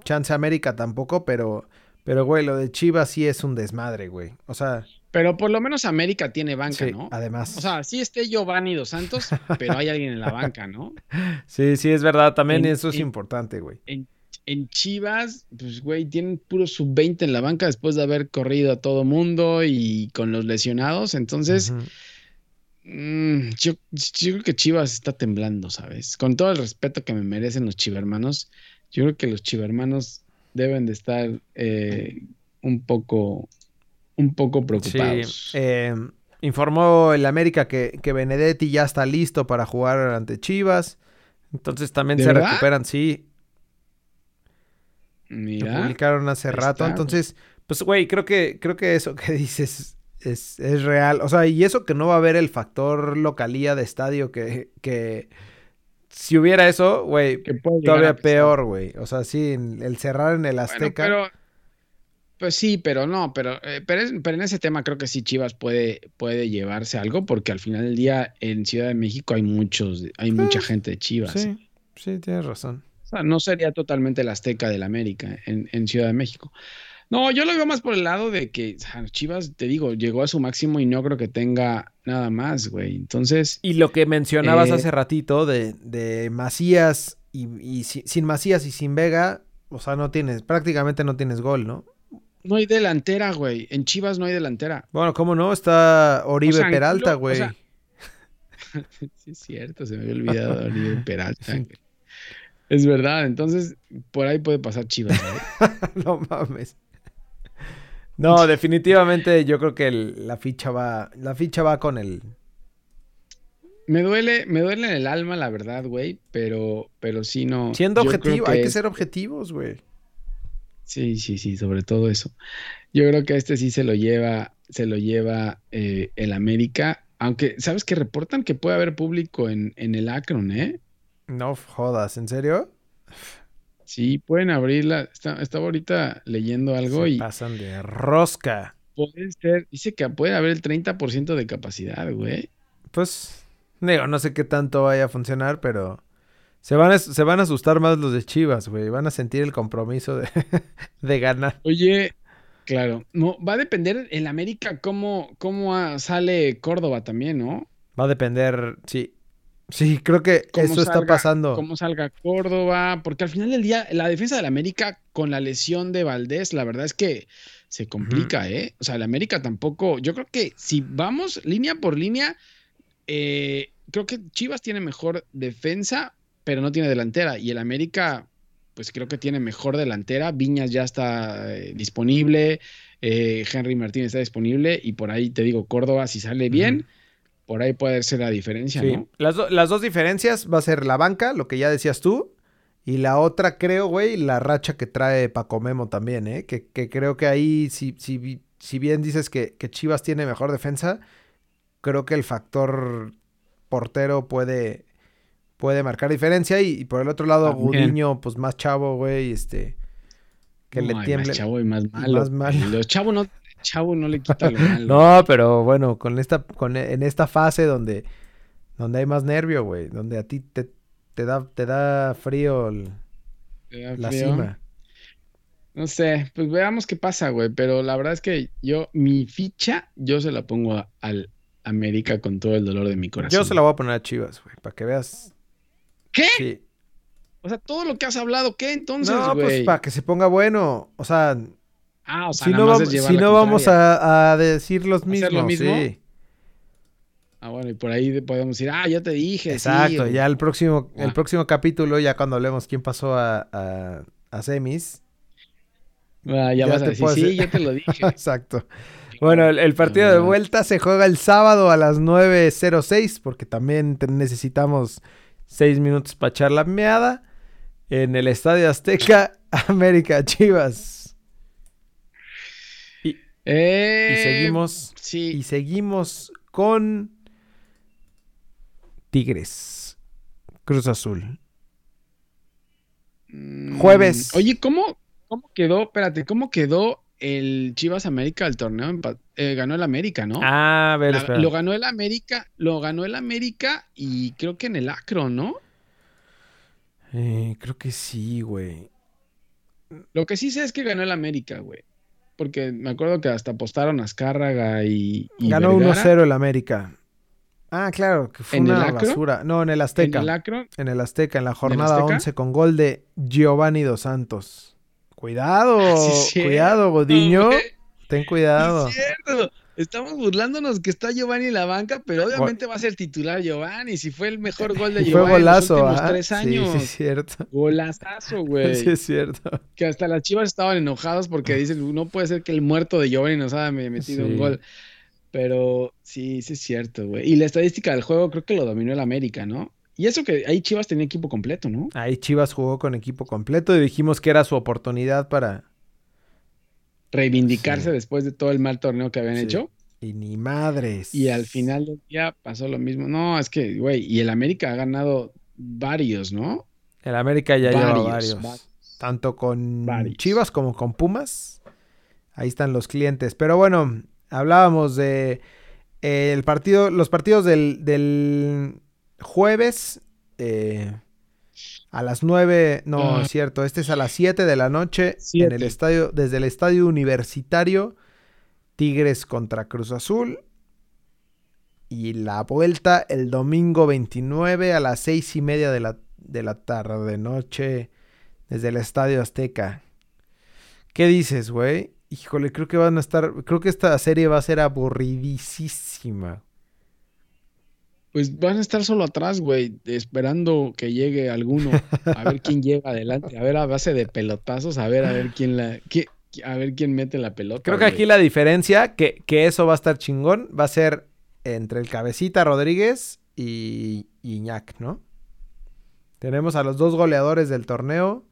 Chance América tampoco, pero, pero, güey, lo de Chivas sí es un desmadre, güey. O sea. Pero por lo menos América tiene banca, Sí, ¿no? además. O sea, sí esté Giovanni Dos Santos, pero hay alguien en la banca, ¿no? *laughs* sí, sí, es verdad. También en- eso es en- importante, güey. En, en Chivas, pues, güey, tienen puro sub-20 en la banca después de haber corrido a todo mundo y con los lesionados. Entonces, mm, yo, yo creo que Chivas está temblando, ¿sabes? Con todo el respeto que me merecen los chivermanos, yo creo que los chivermanos deben de estar eh, un poco, un poco preocupados. Sí, eh, informó el América que, que Benedetti ya está listo para jugar ante Chivas. Entonces también ¿De se verdad? recuperan, sí. Lo publicaron hace rato. está, Entonces, pues, güey, creo que, creo que eso que *laughs* dices es, es real. O sea, y eso que no va a haber el factor localía de estadio que, que si hubiera eso, güey, todavía peor, güey. O sea, sí, el cerrar en el Bueno, Azteca. pero, pues sí, pero no, pero, eh, pero, es- pero en ese tema creo que sí Chivas puede, puede llevarse algo, porque al final del día en Ciudad de México hay muchos, hay mucha Pues, gente de Chivas. Sí, sí, tienes razón. O sea, no sería totalmente la Azteca del América en, en Ciudad de México. No, yo lo veo más por el lado de que Chivas, te digo, llegó a su máximo y no creo que tenga nada más, güey. Entonces, Y lo que mencionabas Eh, hace ratito de, de Macías y, y si- sin Macías y sin Vega, o sea, no tienes, prácticamente no tienes gol, ¿no? no hay delantera, güey. En Chivas no hay delantera. Bueno, ¿cómo no? Está Oribe O sea, Peralta, o güey. sea, *laughs* Sí, es cierto, se me había olvidado de Oribe *laughs* Peralta. güey. Es verdad, entonces por ahí puede pasar Chivas. güey. *laughs* no mames. No, definitivamente yo creo que el- la ficha va, la ficha va con el. Me duele, me duele en el alma, la verdad, güey, pero, pero sí no. Siendo objetivo, hay que ser objetivos, güey. Sí, sí, sí, sobre todo eso. Yo creo que este sí se lo lleva, se lo lleva eh, el América, aunque, ¿sabes que reportan que puede haber público en, en el Akron, eh? No jodas, ¿en serio? Sí, pueden abrirla. Está- estaba ahorita leyendo algo Se y pasan de rosca. puede ser, dice que puede haber el 30% de capacidad, güey. Pues, digo, no sé qué tanto vaya a funcionar, pero se van a, se van a asustar más los de Chivas, güey. Van a sentir el compromiso de, *laughs* de ganar. Oye, claro, no, va a depender el América cómo, cómo ah, sale Córdoba también, ¿no? Va a depender, sí. Sí, creo que eso está pasando. Cómo salga Córdoba, porque al final del día la defensa del América con la lesión de Valdés, la verdad es que se complica, ¿eh? O sea, el América tampoco, yo creo que si vamos línea por línea, eh, creo que Chivas tiene mejor defensa, pero no tiene delantera, y el América, pues creo que tiene mejor delantera, Viñas ya está eh, disponible, eh, Henry Martínez está disponible, y por ahí te digo, Córdoba, si sale bien, por ahí puede ser la diferencia, Sí. ¿no? Las, do- las dos diferencias va a ser la banca, lo que ya decías tú. Y la otra, creo, güey, la racha que trae Paco Memo también, ¿eh? Que, que creo que ahí, si, si, si bien dices que, que Chivas tiene mejor defensa, creo que el factor portero puede, puede marcar diferencia. Y, y por el otro lado, También. Gudiño, pues más chavo, güey, este. Que No, le tiemble. Más chavo y más y malo. más malo. Los chavo no, chavo no le quita lo malo. *laughs* No, pero bueno, con esta, con, en esta fase donde, donde hay más nervio, güey, donde a ti te, te da, te da frío el- Te da la frío. cima. No sé, pues veamos qué pasa, güey. Pero la verdad es que yo, mi ficha, yo se la pongo a- al América con todo el dolor de mi corazón. Yo se la voy a poner a Chivas, güey, para que veas. ¿Qué? Sí. O sea, todo lo que has hablado, ¿qué entonces, No, pues para que se ponga bueno. O sea, Ah, o sea, si nada no, más vamos, es llevar si la no vamos contraria. a, a decir los ¿Hacer mismos. lo mismo? Sí. Ah, bueno, y por ahí podemos decir, ah, ya te dije. sí, Exacto, o- ya el próximo, el Ah. próximo capítulo, ya cuando hablemos quién pasó a, a, a semis. Ah, ya, ya vas a decir, sí, ya te lo dije. *laughs* Exacto. Bueno, el, el partido de Ah. vuelta se juega el sábado a las 9.06 porque también necesitamos seis minutos para echar la meada en el Estadio Azteca, *laughs* América Chivas. Y, y Eh, seguimos, Sí, y seguimos con Tigres, Cruz Azul. Mm, Jueves. Oye, ¿cómo, ¿cómo quedó? Espérate, ¿cómo quedó el Chivas América del torneo? Eh, ganó el América, ¿no? Ah, a ver, La- espera. lo ganó el América, lo ganó el América y creo que en el Acro, ¿no? Eh, creo que sí, güey. Lo que sí sé es que ganó el América, güey. Porque me acuerdo que hasta apostaron a Azcárraga y, y Ganó Vergara. 1-0 el América. Ah, claro, que fue ¿En una basura. No, en el Azteca. En el Akron, En el Azteca, en la jornada Azteca? 11 con gol de Giovanni Dos Santos. Cuidado, *laughs* Sí, cuidado, Godiño. Ten cuidado. Es cierto. Estamos burlándonos que está Giovanni en la banca, pero obviamente va a ser titular Giovanni. Si fue el mejor gol de Y fue Giovanni golazo, en los últimos ¿ah? tres años. Sí, sí, es cierto. Golazazo, güey. Sí, es cierto. Que hasta las chivas estaban enojados porque dicen, no puede ser que el muerto de Giovanni nos haya metido Sí. un gol. Pero sí, sí es cierto, güey. Y la estadística del juego creo que lo dominó el América, ¿no? Y eso que ahí Chivas tenía equipo completo, ¿no? Ahí Chivas jugó con equipo completo y dijimos que era su oportunidad para. Reivindicarse Sí. después de todo el mal torneo que habían Sí. hecho. Y ni madres. Y al final del día pasó lo mismo. No, es que, güey, y el América ha ganado varios, ¿no? El América ya lleva Varios, varios. varios. Tanto con Varios. Chivas como con Pumas. Ahí están los clientes. Pero bueno, hablábamos de eh, el partido, los partidos del, del jueves. eh, a las 9, no, es cierto, este es a las 7 de la noche en el estadio, desde el estadio universitario, Tigres contra Cruz Azul. Y la vuelta el domingo 29 a las seis y media de la, de la tarde, noche, desde el Estadio Azteca. ¿Qué dices, güey? Híjole, creo que van a estar, creo que esta serie va a ser aburridísima. Pues van a estar solo atrás, güey, esperando que llegue alguno. A ver quién llega adelante. A ver a base de pelotazos, a ver a ver quién la, a ver quién mete la pelota. Creo que güey. aquí la diferencia, que, que eso va a estar chingón, va a ser entre el cabecita Rodríguez y Iñak, ¿no? Tenemos a los dos goleadores del torneo.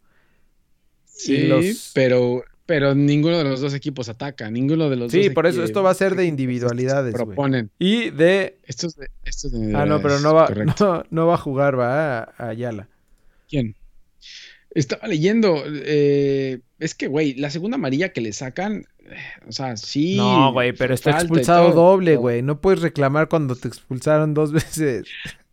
Sí, los- pero, pero ninguno de los dos equipos ataca. Ninguno de los Sí, dos por eso esto va a ser de individualidades, proponen. Y de... Estos de, estos de Ah, no, pero no va, *laughs* no, no va a jugar, va a, a Ayala. ¿Quién? Estaba leyendo, eh, es que, güey, la segunda amarilla que le sacan, eh, o sea, sí. No, güey, pero está expulsado doble, güey. No puedes reclamar cuando te expulsaron dos *laughs* veces.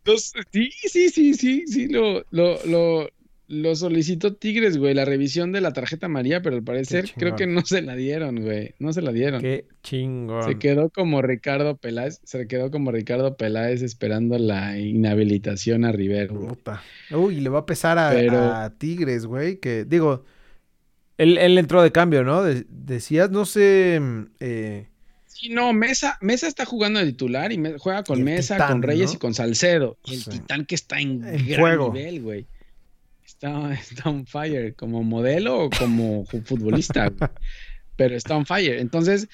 Dos- sí, sí, sí, sí, sí, lo, lo, lo, lo solicitó Tigres, güey, la revisión de la tarjeta amarilla, pero al parecer creo que no se la dieron, güey, no se la dieron. Qué chingón. Se quedó como Ricardo Peláez, se quedó como Ricardo Peláez esperando la inhabilitación a Rivero. Uy, le va a pesar a, Pero- a Tigres, güey. Que digo, él, él entró de cambio, ¿no? De- decías, no sé. mm, eh, Sí, no, Mesa, Mesa está jugando de titular y me- juega con Mesa, Titán, con Reyes ¿no? y con Salcedo. Y el Sí. Titán que está en, En gran fuego. nivel, güey. Está, está on fire, como modelo o como futbolista. Pero está on fire. Entonces,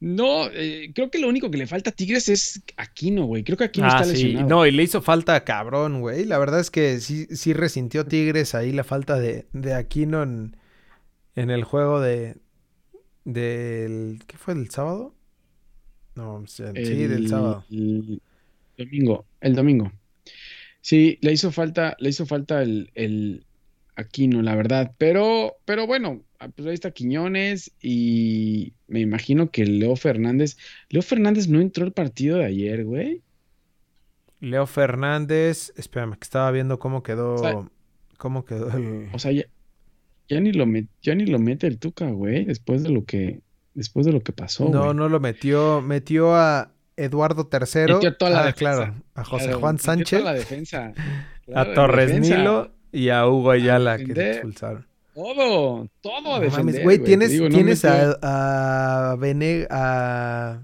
no, eh, creo que lo único que le falta a Tigres es Aquino, güey. Creo que Aquino ah, está sí. lesionado. No, y le hizo falta cabrón, güey. La verdad es que sí, sí resintió Tigres ahí la falta de, de Aquino en, en el juego de. Del. ¿Qué fue? ¿Del sábado? No, sí, del El- sábado. el domingo, el domingo. Sí, le hizo falta, le hizo falta el, el Aquino, la verdad. Pero, pero bueno, ah, pues ahí está Quiñones y me imagino que Leo Fernández. Leo Fernández no entró al partido de ayer, güey. Leo Fernández. Espérame, que estaba viendo cómo quedó. O sea- cómo quedó el. O sea, ya, ya ni lo met- ya ni lo mete el Tuca, güey, después de lo que, después de lo que pasó, No, güey. no lo metió. Metió a Eduardo III. Toda la ah, defensa. claro. A José *laughs* Claro, Juan toda Sánchez. la defensa. a Claro, Torres defensa. Nilo y a Hugo Ayala que se expulsaron. Todo, todo a defender, güey, tienes, digo, tienes a, a Bene- a,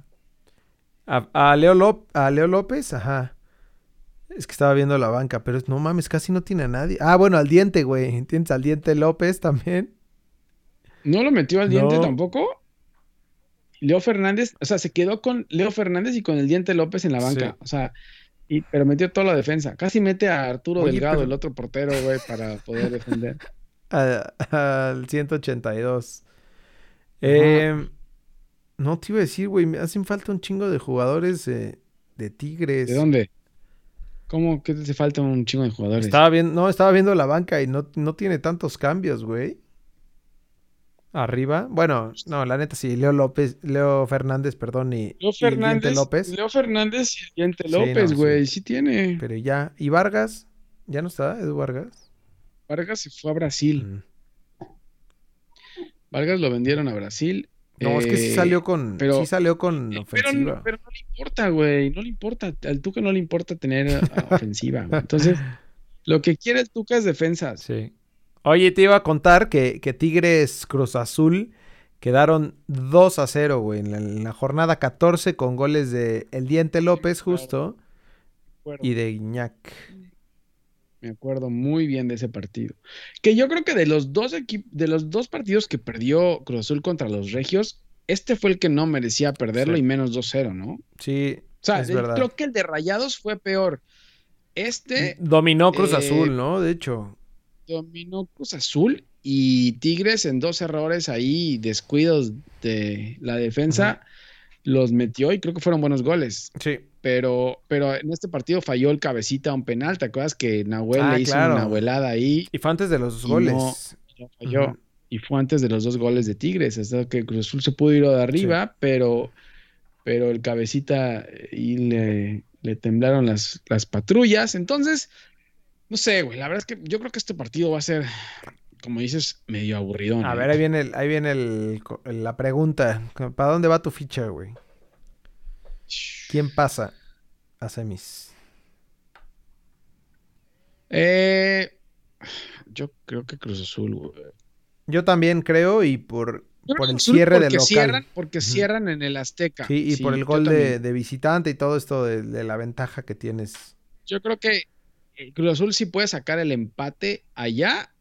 a, a Leo Lop- a Leo López, ajá. Es que estaba viendo la banca, pero no mames, casi no tiene a nadie. Ah, bueno, al diente, güey. Tienes al diente López también. ¿No lo metió al diente No. tampoco? Leo Fernández, o sea, se quedó con Leo Fernández y con el diente López en la banca. Sí. O sea, y, pero metió toda la defensa. Casi mete a Arturo Oye, Delgado, pero- el otro portero, güey, para poder defender. *laughs* Al 182. Eh, no te iba a decir, güey. Me hacen falta un chingo de jugadores eh, de Tigres. ¿De dónde? ¿Cómo que te hace falta un chingo de jugadores? Estaba viendo, no, estaba viendo la banca y no, no tiene tantos cambios, güey. Arriba. Bueno, no, la neta sí. Leo López, Leo Fernández, perdón, y, Leo y Fernández, López. Leo Fernández y diente Sí, López, no, güey, sí. tiene. Pero ya. ¿Y Vargas? ¿Ya no está? ¿Edu Vargas? Vargas se fue a Brasil. Mm. Vargas lo vendieron a Brasil. No, es que sí Eh, salió con, pero- sí salió con Pero, ofensiva. no- pero no le importa, güey. No le importa. Al Tuca no le importa tener ofensiva, güey. Entonces, *laughs* lo que quiere el Tuca es defensas. Sí. Oye, te iba a contar que, que Tigres Cruz Azul quedaron 2 a 0, güey, en la, en la jornada 14 con goles de El Diente López, justo, y de Iñak. me acuerdo muy bien de ese partido. Que yo creo que de los dos de los dos partidos que perdió Cruz Azul contra los Regios, este fue el que no merecía perderlo Sí. y menos 2-0, ¿no? O Sí, sea, es el- verdad. creo que el de Rayados fue peor. Este Dominó Cruz eh, Azul, ¿no? De hecho. Dominó Cruz Azul y Tigres en dos errores ahí, descuidos de la defensa, los metió y creo que fueron buenos goles. Sí. Pero, pero en este partido falló el cabecita un penal. ¿Te acuerdas que Nahuel Ah, le hizo claro. una abuelada ahí Y fue antes de los Y goles. no- falló? Y fue antes de los dos goles de Tigres. Hasta que Cruz Azul se pudo ir de arriba, pero, pero el cabecita y le, le temblaron las, las patrullas. Entonces, no sé, güey. La verdad es que yo creo que este partido va a ser, como dices, medio aburrido. A ver, ahí viene, el- ahí viene el, la pregunta. ¿Para dónde va tu ficha, güey? ¿Quién pasa a semis? Eh, yo creo que Cruz Azul, güey. Yo también creo y por, por el cierre del porque local. Cierran, porque cierran en el Azteca. Sí, y por el gol de, visitante y todo esto de, de la ventaja que tienes. Yo creo que Cruz Azul si puede sacar el empate allá,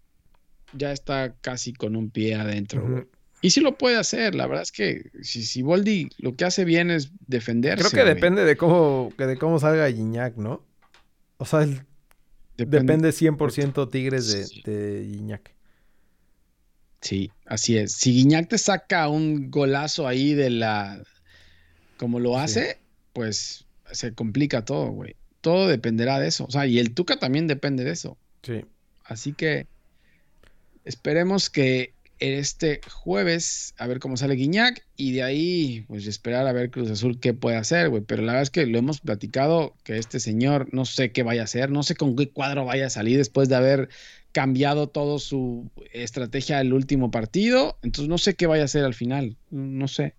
ya está casi con un pie adentro. Y sí lo puede hacer, la verdad es que si, si Boldi lo que hace bien es defenderse. Creo que güey. depende de cómo, que de cómo salga Gignac, ¿no? O sea, el- depende 100% Tigres de, Sí. de Gignac. Sí, así es. Si Guiñac te saca un golazo ahí de la... como lo Sí. hace, pues se complica todo, güey. Todo dependerá de eso. O sea, y el Tuca también depende de eso. Sí. Así que esperemos que este jueves a ver cómo sale Guiñac y de ahí pues esperar a ver Cruz Azul qué puede hacer, güey. Pero la verdad es que lo hemos platicado que este señor no sé qué vaya a hacer, no sé con qué cuadro vaya a salir después de haber cambiado todo su estrategia el último partido. Entonces no sé qué vaya a hacer al final, no sé.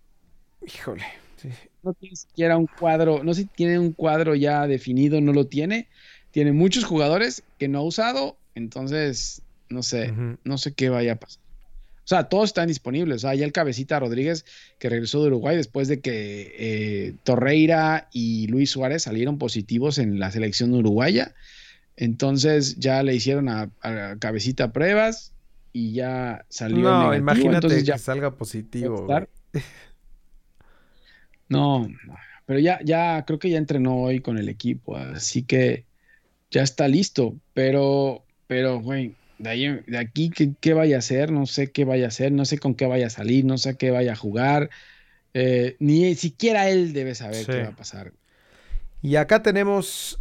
Híjole. sí. No tiene siquiera un cuadro, no sé si tiene un cuadro ya definido, no lo tiene. Tiene muchos jugadores que no ha usado, entonces no sé no sé qué vaya a pasar. O sea, todos están disponibles. O sea, ya el cabecita Rodríguez que regresó de Uruguay después de que eh, Torreira y Luis Suárez salieron positivos en la selección uruguaya. Entonces ya le hicieron a, a cabecita pruebas y ya salió No, negativo. imagínate Entonces ya que salga positivo. No, no, pero ya, ya creo que ya entrenó hoy con el equipo, así que ya está listo. Pero, pero, güey, de ahí, de aquí, ¿qué, qué vaya a hacer? No sé qué vaya a hacer, no sé con qué vaya a salir, no sé qué vaya a jugar. Eh, ni siquiera él debe saber Sí. qué va a pasar. Y acá tenemos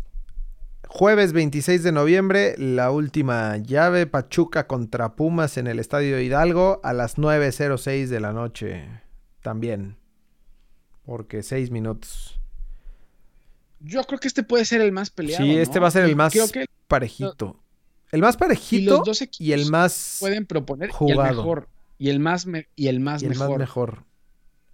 jueves 26 de noviembre, la última llave, Pachuca contra Pumas en el Estadio Hidalgo a las 9.06 de la noche. También. Porque 6 minutos. Yo creo que este puede ser el más peleado. Sí, ¿no? este va a ser Y el más Creo que parejito. El más y parejito los dos y el equipos más, pueden proponer y el jugado. mejor. Y el más, me- y el más y el más mejor. mejor.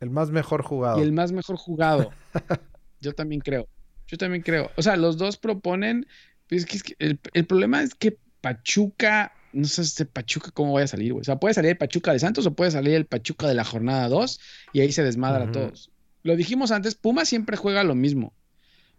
El más mejor jugado. Y el más mejor jugado. *laughs* Yo también creo. Yo también creo. O sea, los dos proponen. pues es que, es que el, el problema es que Pachuca. No sé este Pachuca cómo vaya a salir, güey. O sea, puede salir el Pachuca de Santos o puede salir el Pachuca de la jornada 2 y ahí se desmadra a todos. Lo dijimos antes, Pumas siempre juega lo mismo.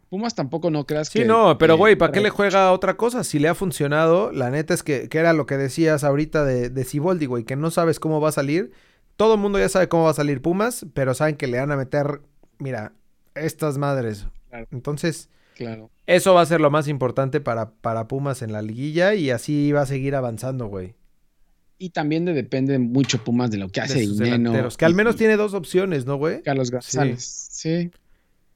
Pumas tampoco no creas Sí, que. no, pero güey, ¿para qué le juega a otra cosa? Si le ha funcionado, la neta es que, que era lo que decías ahorita de, de güey, que no sabes cómo va a salir. Todo el mundo ya sabe cómo va a salir Pumas, pero saben que le van a meter, mira, estas madres. Claro. Entonces, Claro. eso va a ser lo más importante para, para Pumas en la liguilla y así va a seguir avanzando, güey. Y también de- depende mucho Pumas de lo que hace Dineno. Que al menos y tiene dos opciones, ¿no, güey? Carlos González. Sí.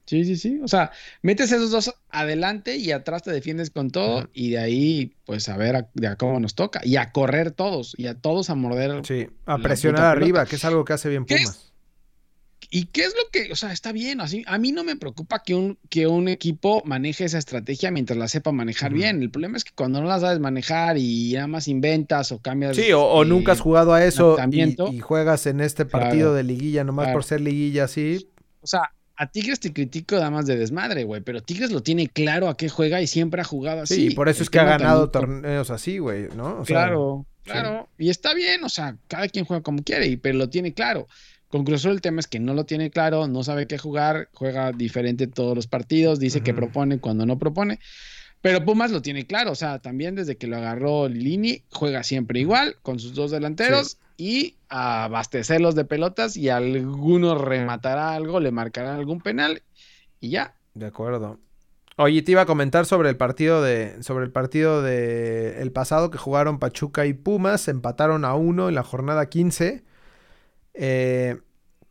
Sí, sí, sí. O sea, metes esos dos adelante y atrás te defiendes con todo y de ahí, pues a ver a, de a cómo nos toca. Y a correr todos y a todos a morder. Sí, a presionar arriba, pelota. que es algo que hace bien. Pumas. ¿Y qué es lo que, o sea, está bien, así, a mí no me preocupa que un, que un equipo maneje esa estrategia mientras la sepa manejar bien. El problema es que cuando no la sabes manejar y nada más inventas o cambias. Sí, o, nunca has jugado a eso y, juegas en este partido de liguilla nomás por ser liguilla así. O sea, a Tigres te critico nada más de desmadre, güey, pero Tigres lo tiene claro a qué juega y siempre ha jugado así. Sí, por eso es que ha ganado torneos así, güey, ¿no? claro, claro. Y está bien, o sea, cada quien juega como quiere, pero lo tiene claro. Con el tema es que no lo tiene claro, no sabe qué jugar, juega diferente todos los partidos, dice que propone cuando no propone. Pero Pumas lo tiene claro, o sea, también desde que lo agarró Lini, juega siempre igual, con sus dos delanteros y abastecerlos de pelotas y alguno rematará algo, le marcará algún penal y ya. De acuerdo. Oye, te iba a comentar sobre el partido de sobre el partido de el pasado que jugaron Pachuca y Pumas, empataron a uno en la jornada 15. Eh,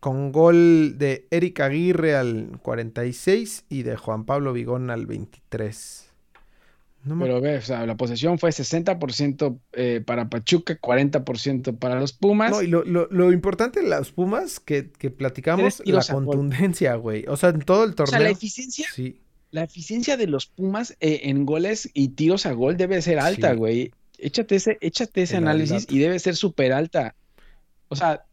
con gol de Eric Aguirre al 46 y de Juan Pablo Vigón al 23. Pero ve, o sea, la posesión fue 60% eh, para Pachuca, 40% para los Pumas. No, y lo, importante de los Pumas que, que platicamos, la contundencia, güey. O sea, en todo el torneo. O sea, la eficiencia. Sí. La eficiencia de los Pumas eh, en goles y tiros a gol debe ser alta, güey. Échate ese, échate ese análisis y debe ser súper alta. O sea,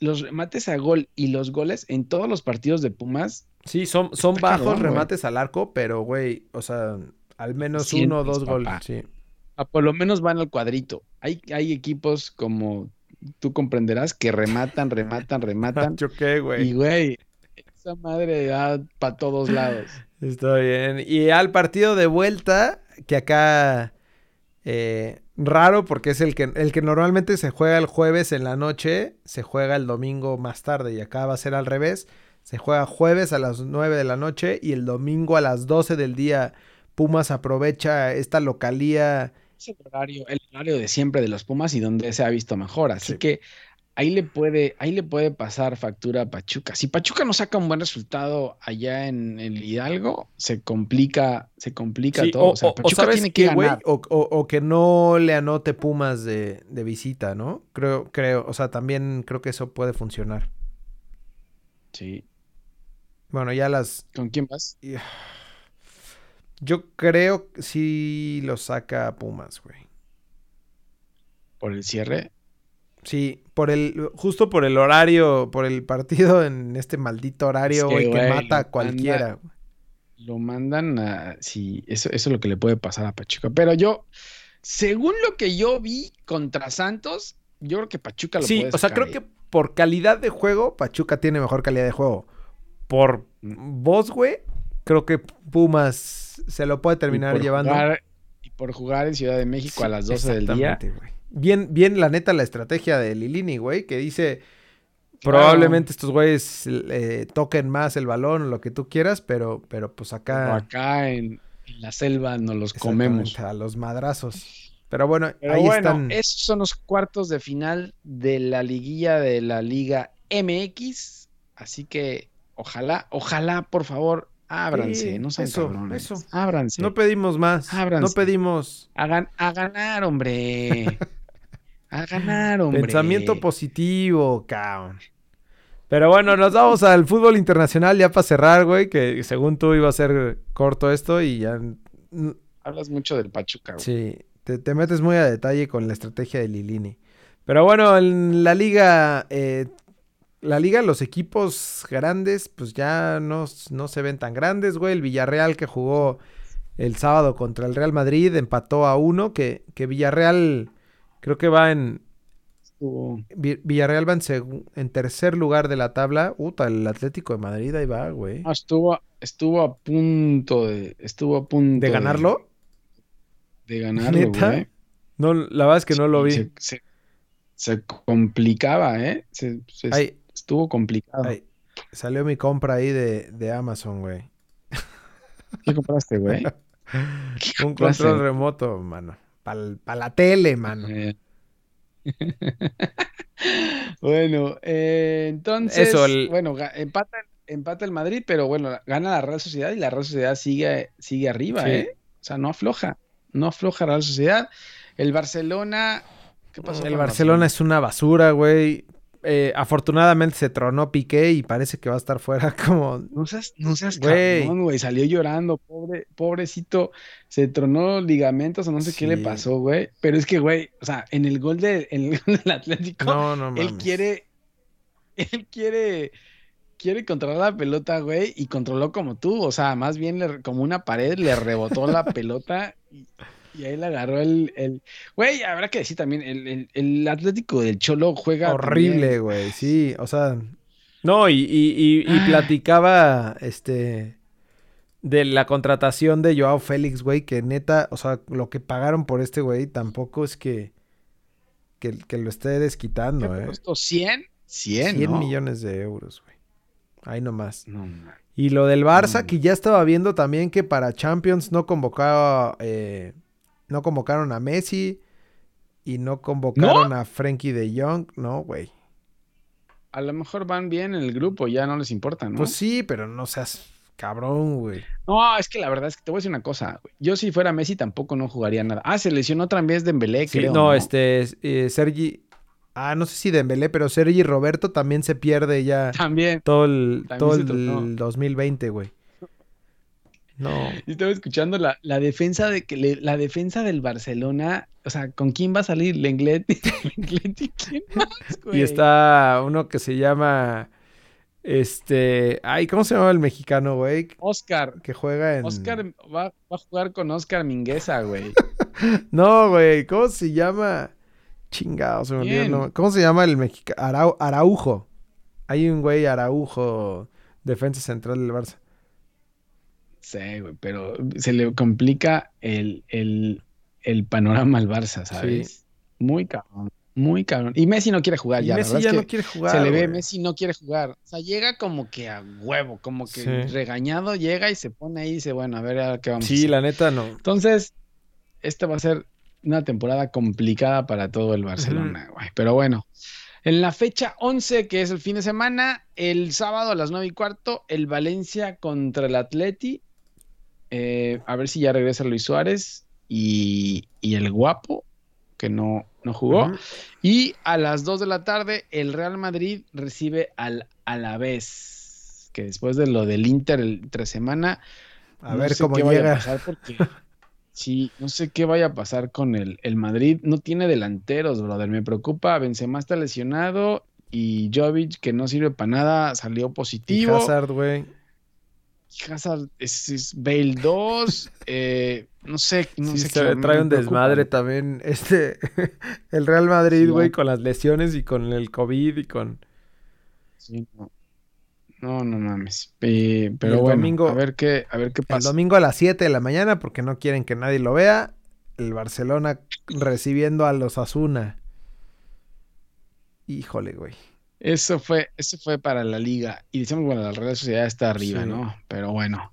los remates a gol y los goles en todos los partidos de Pumas. Sí, son, son bajos remates al arco, pero, güey, o sea, al menos uno o dos goles, sí. A por lo menos van al cuadrito. Hay, hay equipos como tú comprenderás que rematan, rematan, rematan. *laughs* Choqué, güey. Y, güey, esa madre va para todos lados. Está bien. Y al partido de vuelta, que acá eh, raro porque es el que, el que normalmente se juega el jueves en la noche, se juega el domingo más tarde y acá va a ser al revés. Se juega jueves a las 9 de la noche y el domingo a las 12 del día Pumas aprovecha esta localía. Es el horario, el horario de siempre de los Pumas y donde se ha visto mejor. Así que ahí le puede, ahí le puede pasar factura a Pachuca. Si Pachuca no saca un buen resultado allá en el Hidalgo, se complica, se complica todo. O, sea, Pachuca tiene que ganar. o, que no le anote Pumas de, visita, ¿no? Creo, creo, o sea, también creo que eso puede funcionar. Sí. Bueno, ya las. ¿Con quién vas? Yo creo que sí lo saca Pumas, güey. ¿Por el cierre? Sí, por el, justo por el horario, por el partido en este maldito horario, güey, que, mata a cualquiera. lo mandan a. Sí, eso, eso es lo que le puede pasar a Pachuca. Pero yo, según lo que yo vi contra Santos, yo creo que Pachuca lo sí, puede Sí, o sea, creo que por calidad de juego, Pachuca tiene mejor calidad de juego. Por voz, güey, creo que Pumas se lo puede terminar llevando. y por jugar en Ciudad de México a las 12 del día. Güey. Bien, bien, la neta, la estrategia de Lilini, güey, que dice. Probablemente estos güeyes eh, toquen más el balón o lo que tú quieras, pero, pero pues acá. acá en, la selva nos los comemos. A los madrazos. Pero bueno, ahí están. Esos son los cuartos de final de la liguilla de la Liga MX. Así que ojalá, ojalá, por favor, ábranse. no sean eso, Eso. Ábranse. No pedimos más. Ábranse. No pedimos. A, a ganar, hombre. *laughs* A ganar, hombre. Pensamiento positivo, cabrón. Pero bueno, nos vamos al fútbol internacional ya para cerrar, güey, que según tú iba a ser corto esto y ya... Hablas mucho del Pachuca, güey. Sí, te, metes muy a detalle con la estrategia de Lilini. Pero bueno, en la liga, eh, la liga, los equipos grandes, pues ya no, no se ven tan grandes, güey. El Villarreal que jugó el sábado contra el Real Madrid empató a uno, que, que Villarreal Creo que va en. Villarreal va en, en, tercer lugar de la tabla. Uta, el Atlético de Madrid ahí va, güey. Ah, estuvo, estuvo a punto de. Estuvo a punto. ¿De ganarlo? De, ganarlo, güey. No, la verdad es que no lo vi. Se, complicaba, ¿eh? Se, estuvo complicado. Salió mi compra ahí de, de Amazon, güey. ¿Qué compraste, güey? *laughs* Un control remoto, mano. Para la tele, mano. Eh. *laughs* bueno, eh, entonces, bueno, empata, empata, el Madrid, pero bueno, gana la Real Sociedad y la Real Sociedad sigue, sigue arriba, ¿eh? O sea, no afloja, no afloja la Real Sociedad. El Barcelona, ¿qué pasó? El Barcelona, es una basura, güey. Eh, afortunadamente se tronó Piqué y parece que va a estar fuera *laughs* como... No seas, no seas Güey. cabrón, güey. Salió llorando, pobre, pobrecito. Se tronó ligamentos o no sé qué le pasó, güey. Pero es que, güey, o sea, en el gol, de, en el *laughs* gol del Atlético, No, no mames. él quiere, él quiere, quiere controlar la pelota, güey, y controló como tú. O sea, más bien le- como una pared, le rebotó la *laughs* pelota y, y ahí le agarró el, el... Güey, habrá que decir también, el, el- el Atlético del Cholo juega Horrible, también- güey, sí, o sea... No, y, y, y- y Ah. platicaba, este... De la contratación de Joao Félix, güey, que neta, o sea, lo que pagaron por este güey tampoco es que... Que, que lo esté ¿Qué desquitando, eh. costó? ¿100? 100, 100 ¿no? millones de euros, güey. Ahí nomás. No, man. Y lo del Barça, que ya estaba viendo también que para Champions no convocaba, eh, no convocaron a Messi y no convocaron a Frenkie de Jong, no, güey. A lo mejor van bien en el grupo, ya no les importa, ¿no? Pues sí, pero no seas cabrón, güey. No, es que la verdad es que te voy a decir una cosa, güey. Yo si fuera Messi tampoco no jugaría nada. Ah, se lesionó otra vez Dembélé, Sí, creo, no, este, eh, Sergi, ah, no sé si Dembélé, pero Sergi Roberto también se pierde ya *laughs* También. todo el, También todo el tronó. 2020, güey. No, Yo estaba escuchando la, la defensa de que le- la defensa del Barcelona, o sea, ¿con quién va a salir? Lenglet, Lenglet *laughs* y quién más, güey. y está uno que se llama, este, ay, ¿cómo se llama el mexicano, güey? Oscar. Que juega en... Oscar va, va a jugar con Oscar Mingueza, güey. *laughs* No, güey, ¿cómo se llama? Chingado, se me olvidó el nombre. ¿Cómo se llama el mexicano? Araujo. Hay un güey Araujo, defensa central del Barça. Sí, güey, pero se le complica el, el, el panorama al Barça, ¿sabes? Muy cabrón, muy cabrón. Y Messi no quiere jugar ya, Messi ya es no quiere jugar. se le ve, güey. Messi no quiere jugar. O sea, llega como que a huevo, como que Sí. regañado, llega y se pone ahí y dice, bueno, a ver a qué vamos a Sí, la neta no. Entonces, esta va a ser una temporada complicada para todo el Barcelona, güey. Pero bueno, en la fecha 11, que es el fin de semana, el sábado a las 9 y cuarto, el Valencia contra el Atleti. Eh, a ver si ya regresa Luis Suárez y, y el guapo, que no, no jugó. Y a las 2 de la tarde, el Real Madrid recibe al Alavés, que después de lo del Inter el- entre semana, A no ver sé cómo qué vaya a llega. pasar porque *laughs* sí, no sé qué vaya a pasar con el, el Madrid. No tiene delanteros, brother. Me preocupa. Benzema está lesionado y Jovic, que no sirve para nada, salió Y positivo. Hazard, güey. Hazard es, es Bale 2. eh, no sé, no Sí, sé se qué. trae un desmadre también. *laughs* Este, el Real Madrid, Sí, güey, con las lesiones y con el COVID y con... Sí, no. No, no mames. Eh, el pero bueno, domingo- a ver qué, a ver qué El pasa. domingo a las 7 de la mañana, porque no quieren que nadie lo vea, el Barcelona recibiendo a los Asuna. Híjole, güey. Eso fue, eso fue para la liga. Y decimos, bueno, la Real Sociedad está arriba, Sí. ¿no? Pero bueno.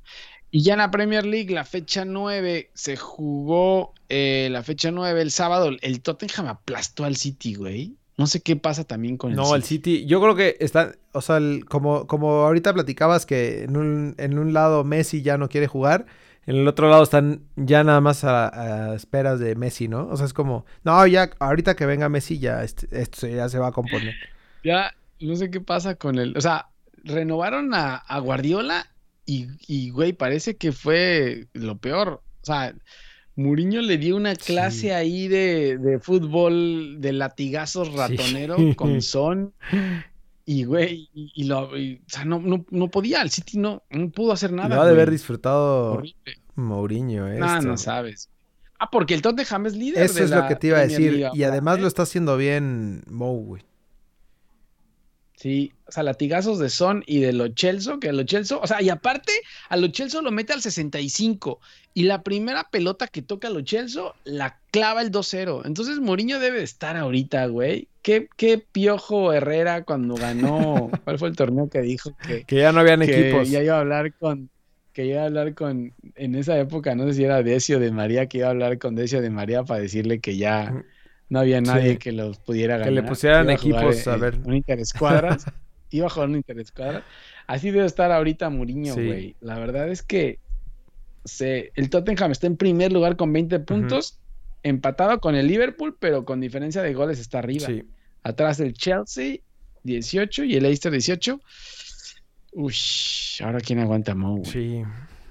Y ya en la Premier League, la fecha 9, se jugó eh, la fecha 9 el sábado. El Tottenham aplastó al City, güey. No sé qué pasa también con el No, el City. City, yo creo que está, o sea, el- como, como ahorita platicabas que en un, en un lado Messi ya no quiere jugar, en el otro lado están ya nada más a, a esperas de Messi, ¿no? O sea, es como, no, ya ahorita que venga Messi ya este- esto ya se va a componer. Ya, no sé qué pasa con el. O sea, renovaron a, a Guardiola y, y, güey, parece que fue lo peor. O sea, Mourinho le dio una clase Sí. ahí de, de fútbol de latigazos ratonero Sí. *laughs* con Son. Y, güey, y, y lo, y, o sea, no, no, no podía, el City no, no pudo hacer nada. Lo ha de haber disfrutado Horrible. Mourinho, eh. No, esto. no sabes. Ah, porque el Tottenham es líder Eso de es lo que te iba a decir. Y además ¿eh? lo está haciendo bien Mou, güey. Sí, o sea, latigazos de Son y de Lo Celso, que Lo Celso, o sea, y aparte, a Lo Celso lo mete al 65 y la primera pelota que toca a Lo Celso la clava el 2-0. Entonces Mourinho debe de estar ahorita, güey. ¿Qué, qué piojo Herrera cuando ganó, *laughs* ¿cuál fue el torneo que dijo que, Que ya no habían que equipos. ya iba a hablar con, que iba a hablar con, en esa época, no sé si era Decio de María, que iba a hablar con Decio de María para decirle que ya no había nadie Sí. que los pudiera Que ganar. le pusieran Iba a jugar, equipos, a ver. Un interescuadras. *laughs* iba a jugar un interescuadras. Así debe estar ahorita Mourinho, Sí. güey. La verdad es que se, el Tottenham está en primer lugar con 20 puntos, empatado con el Liverpool, pero con diferencia de goles está arriba. Sí. Atrás el Chelsea 18 y el Leicester 18. Uy, ahora quién aguanta Mo, güey? Sí.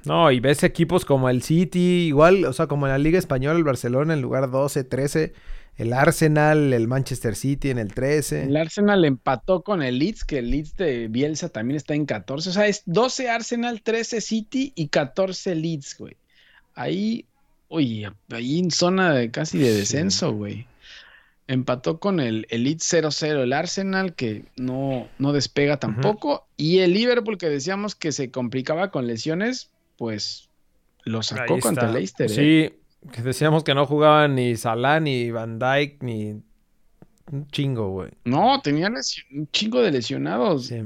No, y ves equipos como el City, igual, o sea, como en la Liga Española, el Barcelona en lugar 12, 13, el Arsenal, el Manchester City en el 13. El Arsenal empató con el Leeds, que el Leeds de Bielsa también está en 14. O sea, es 12 Arsenal, 13 City y 14 Leeds, güey. Ahí, oye, ahí en zona de casi de Sí. descenso, güey. Empató con el, el Leeds 0-0, el Arsenal, que no, no despega tampoco. Y el Liverpool, que decíamos que se complicaba con lesiones, pues lo sacó contra Leicester. ¿eh? Sí, que decíamos que no jugaban ni Salah, ni Van Dyke, ni un chingo, güey. No, tenía un chingo de lesionados. Sí.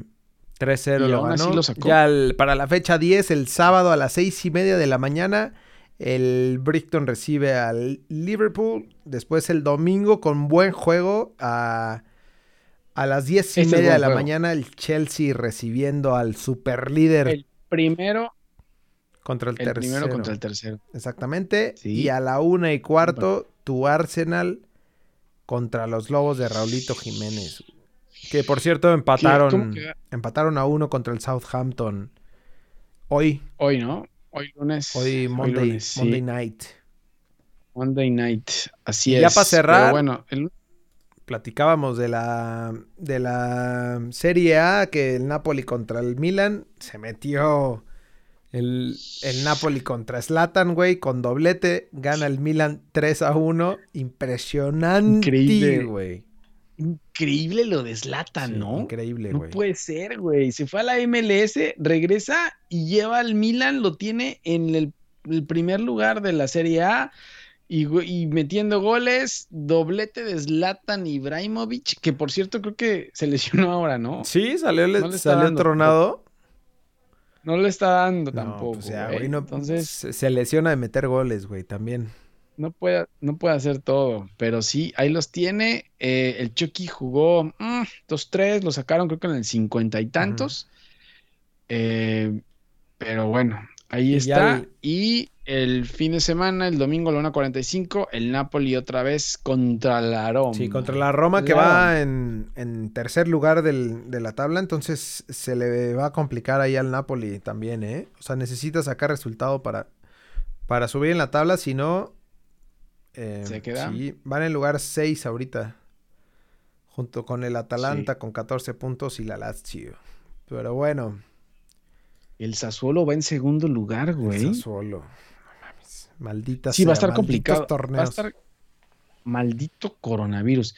3-0 Y lo ganó. lo sacó. Ya el- para la fecha 10, el sábado a las 6 y media de la mañana, el Brighton recibe al Liverpool. Después el domingo con buen juego a, a las 10 y Este media de la juego. mañana, el Chelsea recibiendo al superlíder El primero, contra el, el tercero. primero contra el tercero. Exactamente. Sí. Y a la una y cuarto, tu Arsenal contra los Lobos de Raulito Jiménez. Que por cierto empataron, empataron a uno contra el Southampton. Hoy, Hoy, ¿no? Hoy lunes. hoy Monday, lunes, sí. Monday night. Monday night. Así Y es. ya pa' cerrar, Pero bueno, el- Platicábamos de la, de la Serie A, que el Napoli contra el Milan se metió el, el Napoli contra Slatan, güey, con doblete. Gana el Milan 3 a 1. Impresionante, Increíble. güey. increíble lo de Zlatan, Sí, ¿no? Increíble, No güey. puede ser, güey. Se fue a la MLS, regresa y lleva al Milan, lo tiene en el, el primer lugar de la Serie A y, metiendo goles, doblete de Zlatan Ibrahimovic, que por cierto creo que se lesionó ahora, ¿no? Sí, salió, No le salió dando, tronado. No le está dando No, tampoco. pues ya, güey. no, Entonces, se, lesiona de meter goles, güey, también. no puede, no puede hacer todo, pero sí, ahí los tiene. Eh, el Chucky jugó mm, 2-3, lo sacaron creo que en el cincuenta y tantos. Eh, pero bueno, ahí Y está. el- Y el fin de semana, el domingo a la 1.45, el Napoli otra vez contra la Roma. Sí, contra la Roma que La va en, en tercer lugar del- de la tabla, entonces se le va a complicar ahí al Napoli también, ¿eh? O sea, necesita sacar resultado para, para subir en la tabla, si no... eh, ¿Se queda? Sí, van en lugar 6 ahorita, junto con el Atalanta con 14 puntos y la Lazio. Pero bueno, El Sassuolo va en segundo lugar, el güey. Sassuolo. Maldita Sí, va a estar complicado. Va a estar maldito coronavirus.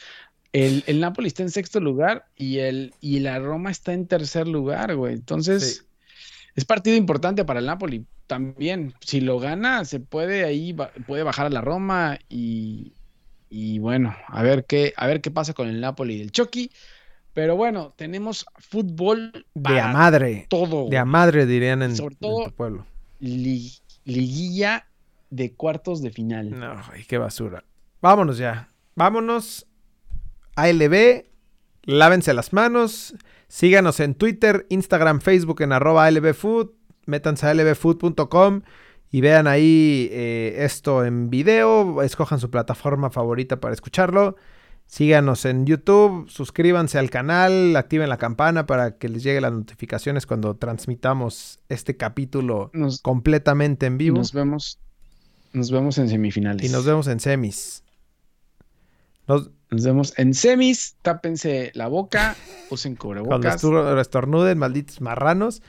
El, el Napoli está en sexto lugar y, el, y la Roma está en tercer lugar, güey. Entonces, Sí. es partido importante para el Napoli también. Si lo gana, se puede ahí, puede bajar a la Roma y, y bueno, a ver qué, a ver qué pasa con el Napoli y el Chucky. Pero bueno, tenemos fútbol De a madre. todo. De a madre dirían en, Sobre en todo- tu pueblo. Li- liguilla de cuartos de final. No, güey, qué basura. Vámonos ya. Vámonos. ALB. Lávense las manos. Síganos en Twitter, Instagram, Facebook en arroba ALBFood. Métanse a lbfood.com y vean ahí eh, esto en video. Escojan su plataforma favorita para escucharlo. Síganos en YouTube, suscríbanse al canal, activen la campana para que les lleguen las notificaciones cuando transmitamos este capítulo Nos, completamente en vivo. nos vemos. Nos vemos en semifinales. Y nos vemos en semis. Nos, Nos vemos en semis. Tápense la boca. Usen cuando cubrebocas. estu- estornuden, malditos marranos.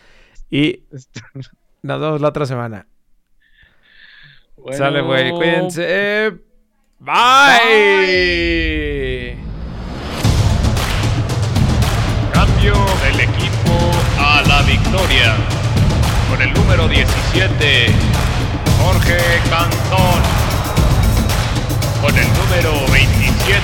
Y nos vemos la otra semana. Bueno, Sale, güey. Cuídense. Bye. Cambio del equipo a la victoria. Con el número 17, Jorge Cantón. Con el número 27.